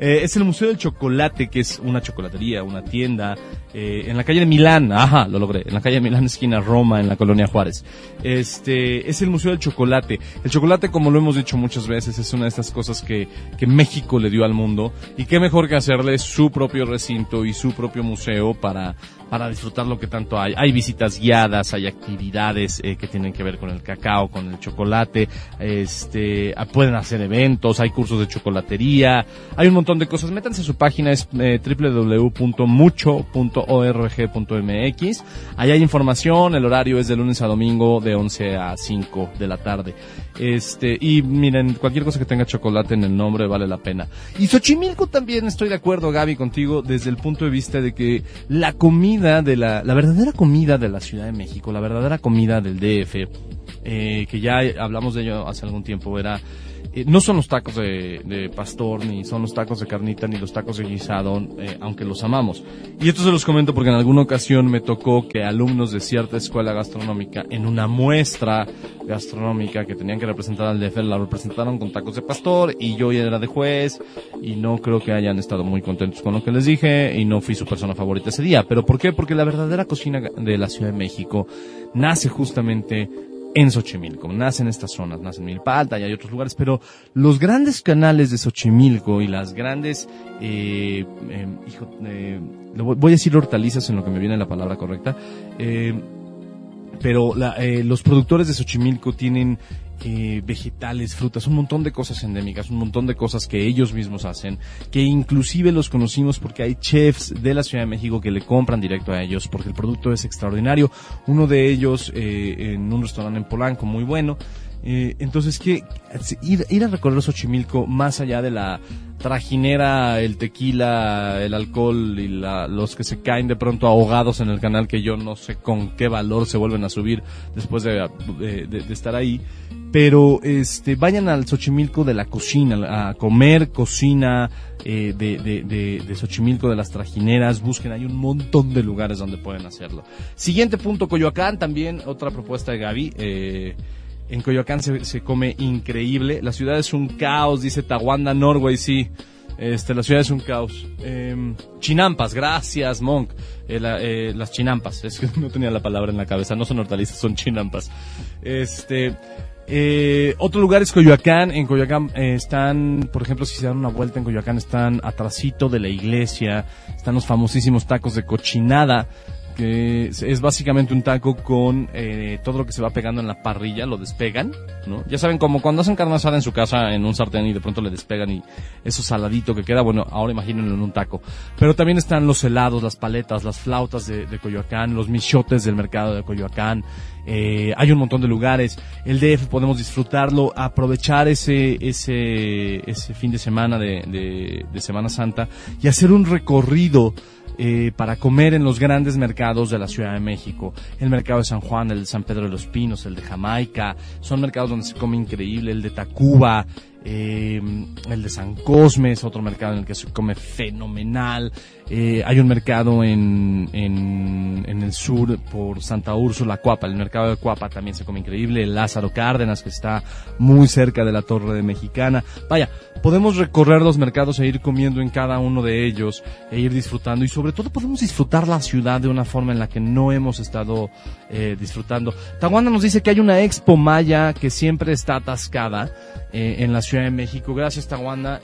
Eh, es el Museo del Chocolate, que es una chocolatería, una tienda, eh, en la calle de Milán, ajá, lo logré, en la calle de Milán, esquina Roma, en la colonia Juárez. Este, es el Museo del Chocolate. El chocolate, como lo hemos dicho muchas veces, es una de estas cosas que, que México le dio al mundo, y qué mejor que hacerle su propio recinto y su propio museo para, para disfrutar lo que tanto hay. Hay visitas guiadas, hay actividades eh, que tienen que ver con el cacao, con el chocolate, este, ah, pueden hacer eventos, hay cursos de chocolatería, hay un montón de cosas. Métanse a su página, es eh, www.mucho.org.mx. Ahí hay información, el horario es de lunes a domingo de 11 a 5 de la tarde. Este, y miren, cualquier cosa que tenga chocolate en el nombre vale la pena. Y Xochimilco también estoy de acuerdo, Gaby, contigo, desde el punto de vista de que la comida de la, la verdadera comida de la Ciudad de México, la verdadera comida del DF, eh, que ya hablamos de ello hace algún tiempo, era, eh, no son los tacos de, de pastor, ni son los tacos de carnita, ni los tacos de guisado, eh, aunque los amamos. Y esto se los comento porque en alguna ocasión me tocó que alumnos de cierta escuela gastronómica, en una muestra gastronómica que tenían que representar al DF, la representaron con tacos de pastor, y yo ya era de juez, y no creo que hayan estado muy contentos con lo que les dije, y no fui su persona favorita ese día. ¿Pero por qué? Porque la verdadera cocina de la Ciudad de México nace justamente en Xochimilco. Nace en estas zonas, nace en Milpa Alta y hay otros lugares, pero los grandes canales de Xochimilco y las grandes, eh, eh, hijo, eh, voy a decir hortalizas en lo que me viene la palabra correcta, eh, pero la- eh, los productores de Xochimilco tienen eh, vegetales, frutas, un montón de cosas endémicas, un montón de cosas que ellos mismos hacen, que inclusive los conocimos porque hay chefs de la Ciudad de México que le compran directo a ellos porque el producto es extraordinario. Uno de ellos eh, en un restaurante en Polanco muy bueno. Eh, entonces, que ir, ir a recorrer Xochimilco más allá de la trajinera, el tequila, el alcohol y la- los que se caen de pronto ahogados en el canal que yo no sé con qué valor se vuelven a subir después de, de- de- de estar ahí. Pero este vayan al Xochimilco de la cocina, a comer cocina eh, de, de, de, Xochimilco, de las trajineras, busquen, hay un montón de lugares donde pueden hacerlo. Siguiente punto, Coyoacán, también otra propuesta de Gaby. Eh, en Coyoacán se, se come increíble. La ciudad es un caos, dice Tawanda Norway, sí. Este, la ciudad es un caos. Em, chinampas, gracias, Monk. Eh, las chinampas, es que no tenía la palabra en la cabeza, no son hortalizas, son chinampas. Este, eh, otro lugar es Coyoacán. En Coyoacán eh, están, por ejemplo, si se dan una vuelta en Coyoacán, están atrasito de la iglesia, están los famosísimos tacos de cochinada que es, básicamente un taco con eh, todo lo que se va pegando en la parrilla, lo despegan, ¿no? Ya saben, como cuando hacen carne asada en su casa en un sartén y de pronto le despegan y eso saladito que queda, bueno, ahora imagínenlo en un taco. Pero también están los helados, las paletas, las flautas de, Coyoacán, los michotes del mercado de Coyoacán, eh, hay un montón de lugares. El DF podemos disfrutarlo, aprovechar ese, ese, ese fin de semana de Semana Santa y hacer un recorrido eh, para comer en los grandes mercados de la Ciudad de México. El mercado de San Juan, el de San Pedro de los Pinos, el de Jamaica. Son mercados donde se come increíble. El de Tacuba, eh, el de San Cosme es otro mercado en el que se come fenomenal. Eh, hay un mercado en, en, en el sur por Santa Úrsula, Cuapa. El mercado de Cuapa también se come increíble. Lázaro Cárdenas, que está muy cerca de la Torre de Mexicana. Vaya, podemos recorrer los mercados e ir comiendo en cada uno de ellos e ir disfrutando. Y sobre todo podemos disfrutar la ciudad de una forma en la que no hemos estado eh, disfrutando. Tahuanda nos dice que hay una expo maya que siempre está atascada eh, en la Ciudad de México. Gracias, Tahuanda.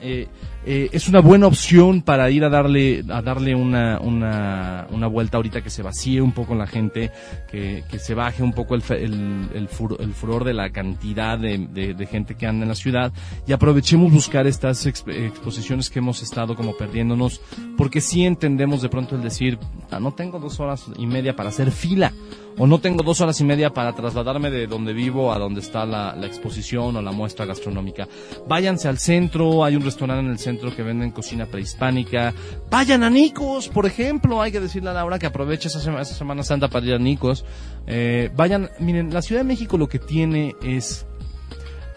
Eh, es una buena opción para ir a darle a darle una, una, una vuelta ahorita que se vacíe un poco la gente, que, que se baje un poco el, el, el, fur- el furor de la cantidad de, de- de gente que anda en la ciudad. Y aprovechemos buscar estas exp- exposiciones que hemos estado como perdiéndonos, porque sí entendemos de pronto el decir, "Ah, no tengo dos horas y media para hacer fila, o no tengo dos horas y media para trasladarme de donde vivo a donde está la, exposición o la muestra gastronómica. Váyanse al centro, hay un restaurante en el centro que venden cocina prehispánica. Vayan a Nicos, por ejemplo. Hay que decirle a Laura que aproveche esa, esa Semana Santa para ir a Nicos. Eh, vayan, miren, la Ciudad de México lo que tiene es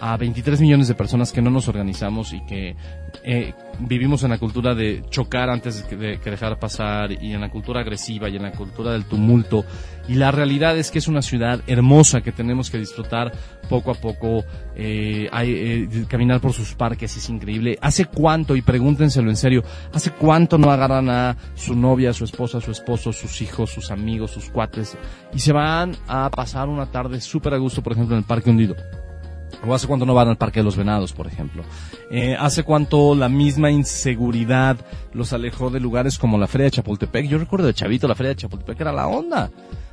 a 23 millones de personas que no nos organizamos y que eh, vivimos en la cultura de chocar antes de, de dejar pasar y en la cultura agresiva y en la cultura del tumulto. Y la realidad es que es una ciudad hermosa que tenemos que disfrutar poco a poco. Eh, hay, eh, caminar por sus parques es increíble. ¿Hace cuánto, y pregúntenselo en serio, hace cuánto no agarran a su novia, su esposa, su esposo, sus hijos, sus amigos, sus cuates y se van a pasar una tarde súper a gusto, por ejemplo, en el Parque Hundido? ¿O hace cuánto no van al Parque de los Venados, por ejemplo? Eh, ¿Hace cuánto la misma inseguridad los alejó de lugares como la Feria de Chapultepec? Yo recuerdo de Chavito, la Feria de Chapultepec era la onda.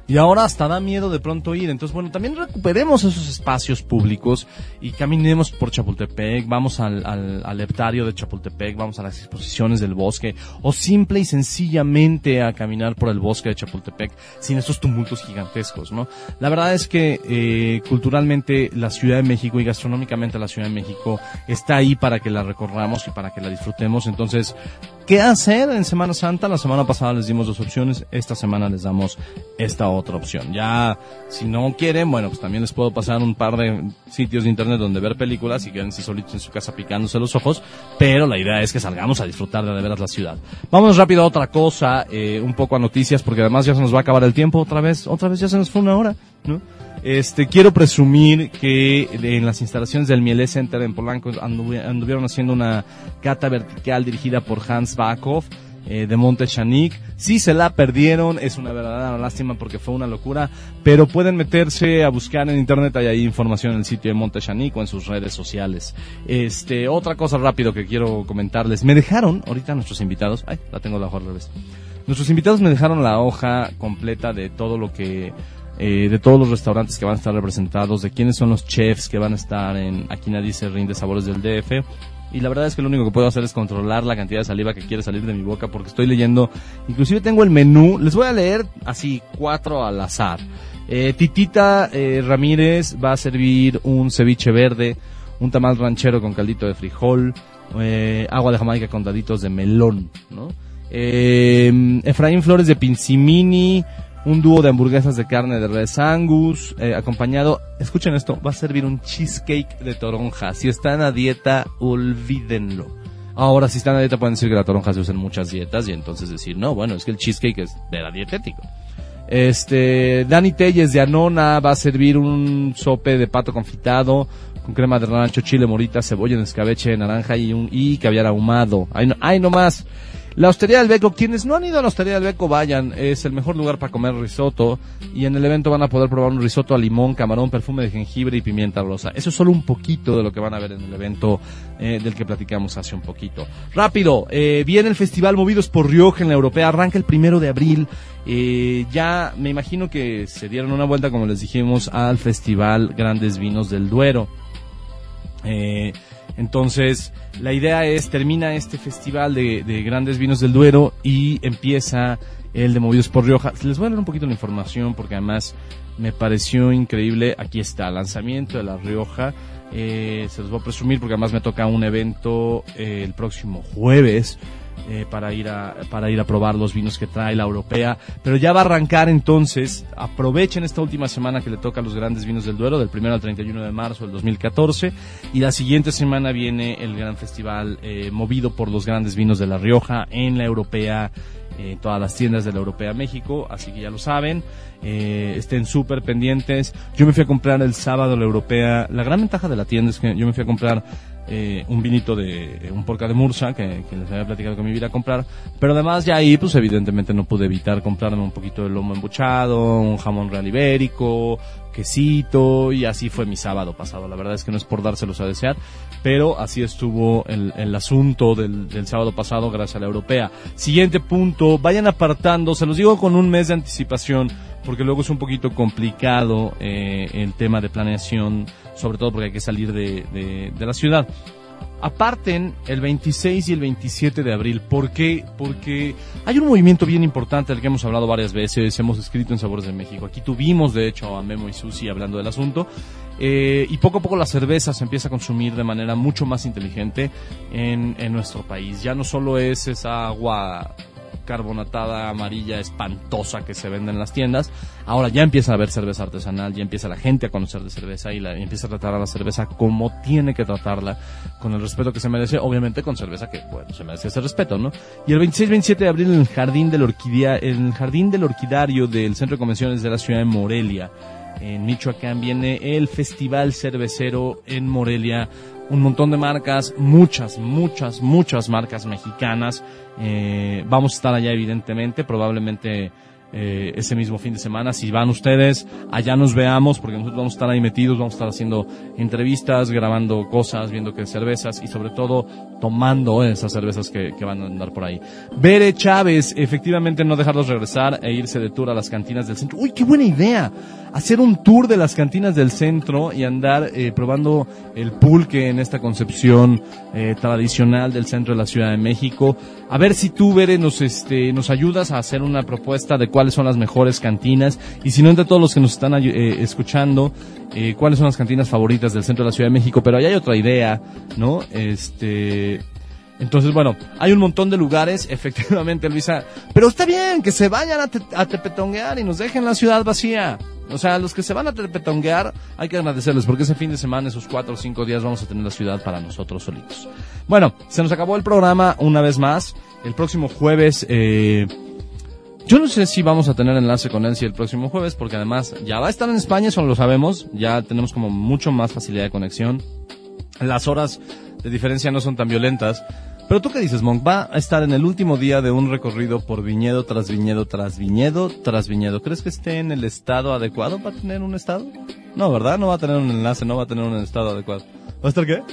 Y ahora hasta da miedo de pronto ir. Entonces, bueno, también recuperemos esos espacios públicos y caminemos por Chapultepec, vamos al, al, al heptario de Chapultepec, vamos a las exposiciones del bosque, o simple y sencillamente a caminar por el bosque de Chapultepec sin estos tumultos gigantescos, ¿no? La verdad es que eh, culturalmente la Ciudad de México y gastronómicamente la Ciudad de México está ahí para que la recorramos y para que la disfrutemos. Entonces, ¿qué hacer en Semana Santa? La semana pasada les dimos dos opciones, esta semana les damos esta otra opción. Ya, si no quieren, bueno, pues también les puedo pasar un par de sitios de internet donde ver películas y quédense solitos en su casa picándose los ojos, pero la idea es que salgamos a disfrutar de de veras la ciudad. Vámonos rápido a otra cosa, eh, un poco a noticias, porque además ya se nos va a acabar el tiempo otra vez, otra vez ya se nos fue una hora, ¿no? Este, quiero presumir que en las instalaciones del Miele Center en Polanco anduvi- anduvieron haciendo una cata vertical dirigida por Hans Bakov eh, de Monte Chanik. Si se la perdieron, es una verdadera lástima porque fue una locura, pero pueden meterse a buscar en internet, hay ahí información en el sitio de Monte Chanik o en sus redes sociales. Este, otra cosa rápido que quiero comentarles, me dejaron, ahorita nuestros invitados, ay, la tengo la hoja al revés. Nuestros invitados me dejaron la hoja completa de todo lo que eh, de todos los restaurantes que van a estar representados, de quiénes son los chefs que van a estar en Aquí nadie se rinde sabores del DF. Y la verdad es que lo único que puedo hacer es controlar la cantidad de saliva que quiere salir de mi boca porque estoy leyendo, inclusive tengo el menú, les voy a leer así cuatro al azar. Eh, Titita eh, Ramírez va a servir un ceviche verde, un tamal ranchero con caldito de frijol, eh, agua de Jamaica con daditos de melón, ¿no? Efraín Flores de Pincimini, un dúo de hamburguesas de carne de res angus, eh, acompañado, escuchen esto, va a servir un cheesecake de toronja. Si están a dieta, olvídenlo. Ahora, si están a dieta, pueden decir que la toronja se usa en muchas dietas y entonces decir, no, bueno, es que el cheesecake es de la dietético. Este, Dani Telles de Anona va a servir un sope de pato confitado con crema de rancho, chile morita, cebolla en escabeche, naranja y un y caviar ahumado. Ay, no, ay, no más. La Hostería del Beco, quienes no han ido a la Hostería del Beco, vayan, es el mejor lugar para comer risotto y en el evento van a poder probar un risotto a limón, camarón, perfume de jengibre y pimienta rosa. Eso es solo un poquito de lo que van a ver en el evento eh, del que platicamos hace un poquito. Rápido, eh, viene el Festival Movidos por Rioja en la Europea, arranca el primero de abril. Eh, ya me imagino que se dieron una vuelta, como les dijimos, al Festival Grandes Vinos del Duero. Entonces, la idea es, termina este festival de, de grandes vinos del Duero y empieza el de Movidos por Rioja. Les voy a leer un poquito la información porque además me pareció increíble. Aquí está, lanzamiento de La Rioja. Eh, se los voy a presumir porque además me toca un evento eh, el próximo jueves eh, para ir a para ir a probar los vinos que trae la europea. Pero ya va a arrancar entonces. Aprovechen esta última semana que le toca a los grandes vinos del Duero del 1 al 31 de marzo del 2014 y la siguiente semana viene el gran festival eh, movido por los grandes vinos de la Rioja en la europea en todas las tiendas de la Europea México, así que ya lo saben, eh, estén súper pendientes. Yo me fui a comprar el sábado la Europea, la gran ventaja de la tienda es que yo me fui a comprar eh, un vinito de un porca de Mursa que, les había platicado que me iba a comprar, pero además ya ahí pues evidentemente no pude evitar comprarme un poquito de lomo embuchado, un jamón real ibérico, quesito y así fue mi sábado pasado. La verdad es que no es por dárselos a desear, pero así estuvo el, el asunto del, del sábado pasado gracias a la europea. Siguiente punto, vayan apartando, se los digo con un mes de anticipación porque luego es un poquito complicado eh, el tema de planeación, sobre todo porque hay que salir de, de, la ciudad. Aparten el 26 y el 27 de abril. ¿Por qué? Porque hay un movimiento bien importante del que hemos hablado varias veces, hemos escrito en Sabores de México. Aquí tuvimos, de hecho, a Memo y Susi hablando del asunto. eh, y poco a poco la cerveza se empieza a consumir de manera mucho más inteligente en, en nuestro país. Ya no solo es esa agua carbonatada amarilla espantosa que se vende en las tiendas. Ahora ya empieza a haber cerveza artesanal, ya empieza la gente a conocer de cerveza y, la, empieza a tratar a la cerveza como tiene que tratarla, con el respeto que se merece, obviamente con cerveza que, bueno, se merece ese respeto, ¿no? Y el 26-27 de abril en el Jardín del Orquídea, en el Jardín del Orquidario del Centro de Convenciones de la ciudad de Morelia, en Michoacán, viene el Festival Cervecero en Morelia, un montón de marcas, muchas, muchas, muchas marcas mexicanas. Eh, vamos a estar allá evidentemente, probablemente eh, ese mismo fin de semana. Si van ustedes, allá nos veamos, porque nosotros vamos a estar ahí metidos, vamos a estar haciendo entrevistas, grabando cosas, viendo qué cervezas y sobre todo tomando esas cervezas que, que van a andar por ahí. Bere Chávez, efectivamente no dejarlos regresar e irse de tour a las cantinas del centro. ¡Uy, qué buena idea! Hacer un tour de las cantinas del centro y andar eh, probando el pulque en esta concepción eh, tradicional del centro de la Ciudad de México. A ver si tú, Bere, nos, este, nos ayudas a hacer una propuesta de cuáles son las mejores cantinas y si no entre todos los que nos están eh, escuchando, eh, cuáles son las cantinas favoritas del centro de la Ciudad de México. Pero ahí hay otra idea, ¿no? Este... Entonces, bueno, hay un montón de lugares, efectivamente, Luisa. Pero está bien que se vayan a, te- tepetonguear y nos dejen la ciudad vacía. O sea, los que se van a tepetonguear, hay que agradecerles porque ese fin de semana, esos cuatro o cinco días, vamos a tener la ciudad para nosotros solitos. Bueno, se nos acabó el programa una vez más. El próximo jueves, eh, yo no sé si vamos a tener enlace con Elsie el próximo jueves, porque además ya va a estar en España, eso lo sabemos. Ya tenemos como mucho más facilidad de conexión. Las horas de diferencia no son tan violentas. Pero tú qué dices, Monk, va a estar en el último día de un recorrido por viñedo tras viñedo tras viñedo tras viñedo. ¿Crees que esté en el estado adecuado para tener un estado? No, ¿verdad? No va a tener un enlace, no va a tener un estado adecuado. ¿Va a estar qué?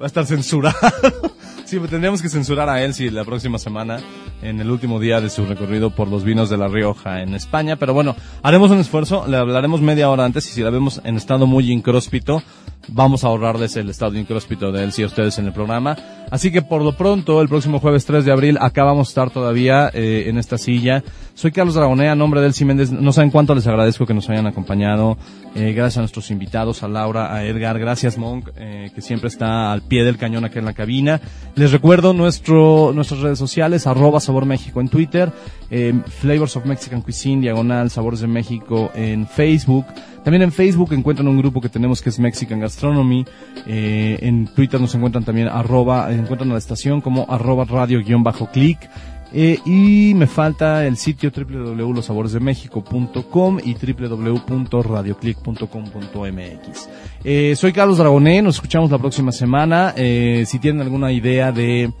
Va a estar censurado. sí, pues tendríamos que censurar a Elsie la próxima semana en el último día de su recorrido por los vinos de La Rioja en España. Pero bueno, haremos un esfuerzo, le hablaremos media hora antes y si la vemos en estado muy incróspito, vamos a ahorrarles el estado incróspito de Elsie a ustedes en el programa. Así que por lo pronto, el próximo jueves 3 de abril, acá vamos a estar todavía eh, en esta silla. Soy Carlos Dragonea, nombre de Elsie Méndez. No saben cuánto les agradezco que nos hayan acompañado. Eh, gracias a nuestros invitados, a Laura, a Edgar. Gracias, Monk, eh, que siempre está al pie del cañón aquí en la cabina. Les recuerdo nuestro, nuestras redes sociales, arroba Sabor México en Twitter, eh, Flavors of Mexican Cuisine, diagonal Sabores de México en Facebook. También en Facebook encuentran un grupo que tenemos que es Mexican Gastronomy. Eh, en Twitter nos encuentran también arroba, encuentran a la estación como arroba radio-click. Eh, y me falta el sitio www.losaboresdemexico.com y www.radioclick.com.mx. Eh, soy Carlos Dragoné, nos escuchamos la próxima semana. Eh, si tienen alguna idea de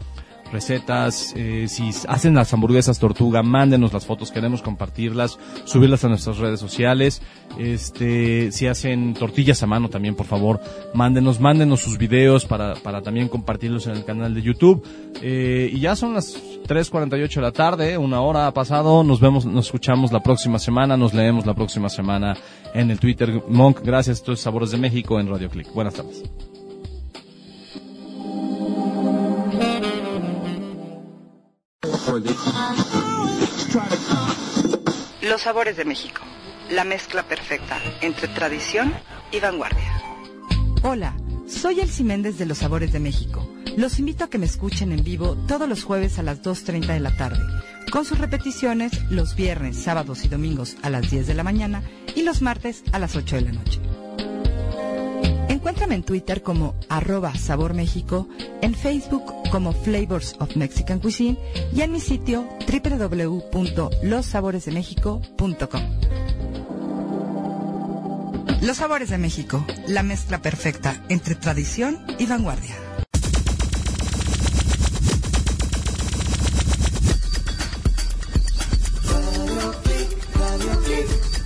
recetas, eh, si hacen las hamburguesas tortuga, mándenos las fotos, queremos compartirlas, subirlas a nuestras redes sociales. Este, si hacen tortillas a mano también, por favor, mándenos, mándenos sus videos para, para también compartirlos en el canal de YouTube. Eh, y ya son las 3.48 de la tarde, una hora ha pasado, nos vemos, nos escuchamos la próxima semana, nos leemos la próxima semana en el Twitter. Monk, gracias, esto es Sabores de México en Radio Click. Buenas tardes. Los sabores de México. La mezcla perfecta entre tradición y vanguardia. Hola, soy Elsie Méndez de Los Sabores de México. Los invito a que me escuchen en vivo todos los jueves a las 2.30 de la tarde, con sus repeticiones los viernes, sábados y domingos a las 10 de la mañana y los martes a las 8 de la noche. Encuéntrame en Twitter como arroba Sabor México, en Facebook como Flavors of Mexican Cuisine y en mi sitio www.lossaboresdemexico.com. Los Sabores de México, la mezcla perfecta entre tradición y vanguardia.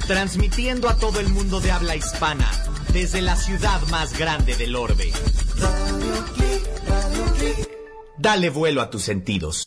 Transmitiendo a todo el mundo de habla hispana, desde la ciudad más grande del orbe. Dale vuelo a tus sentidos.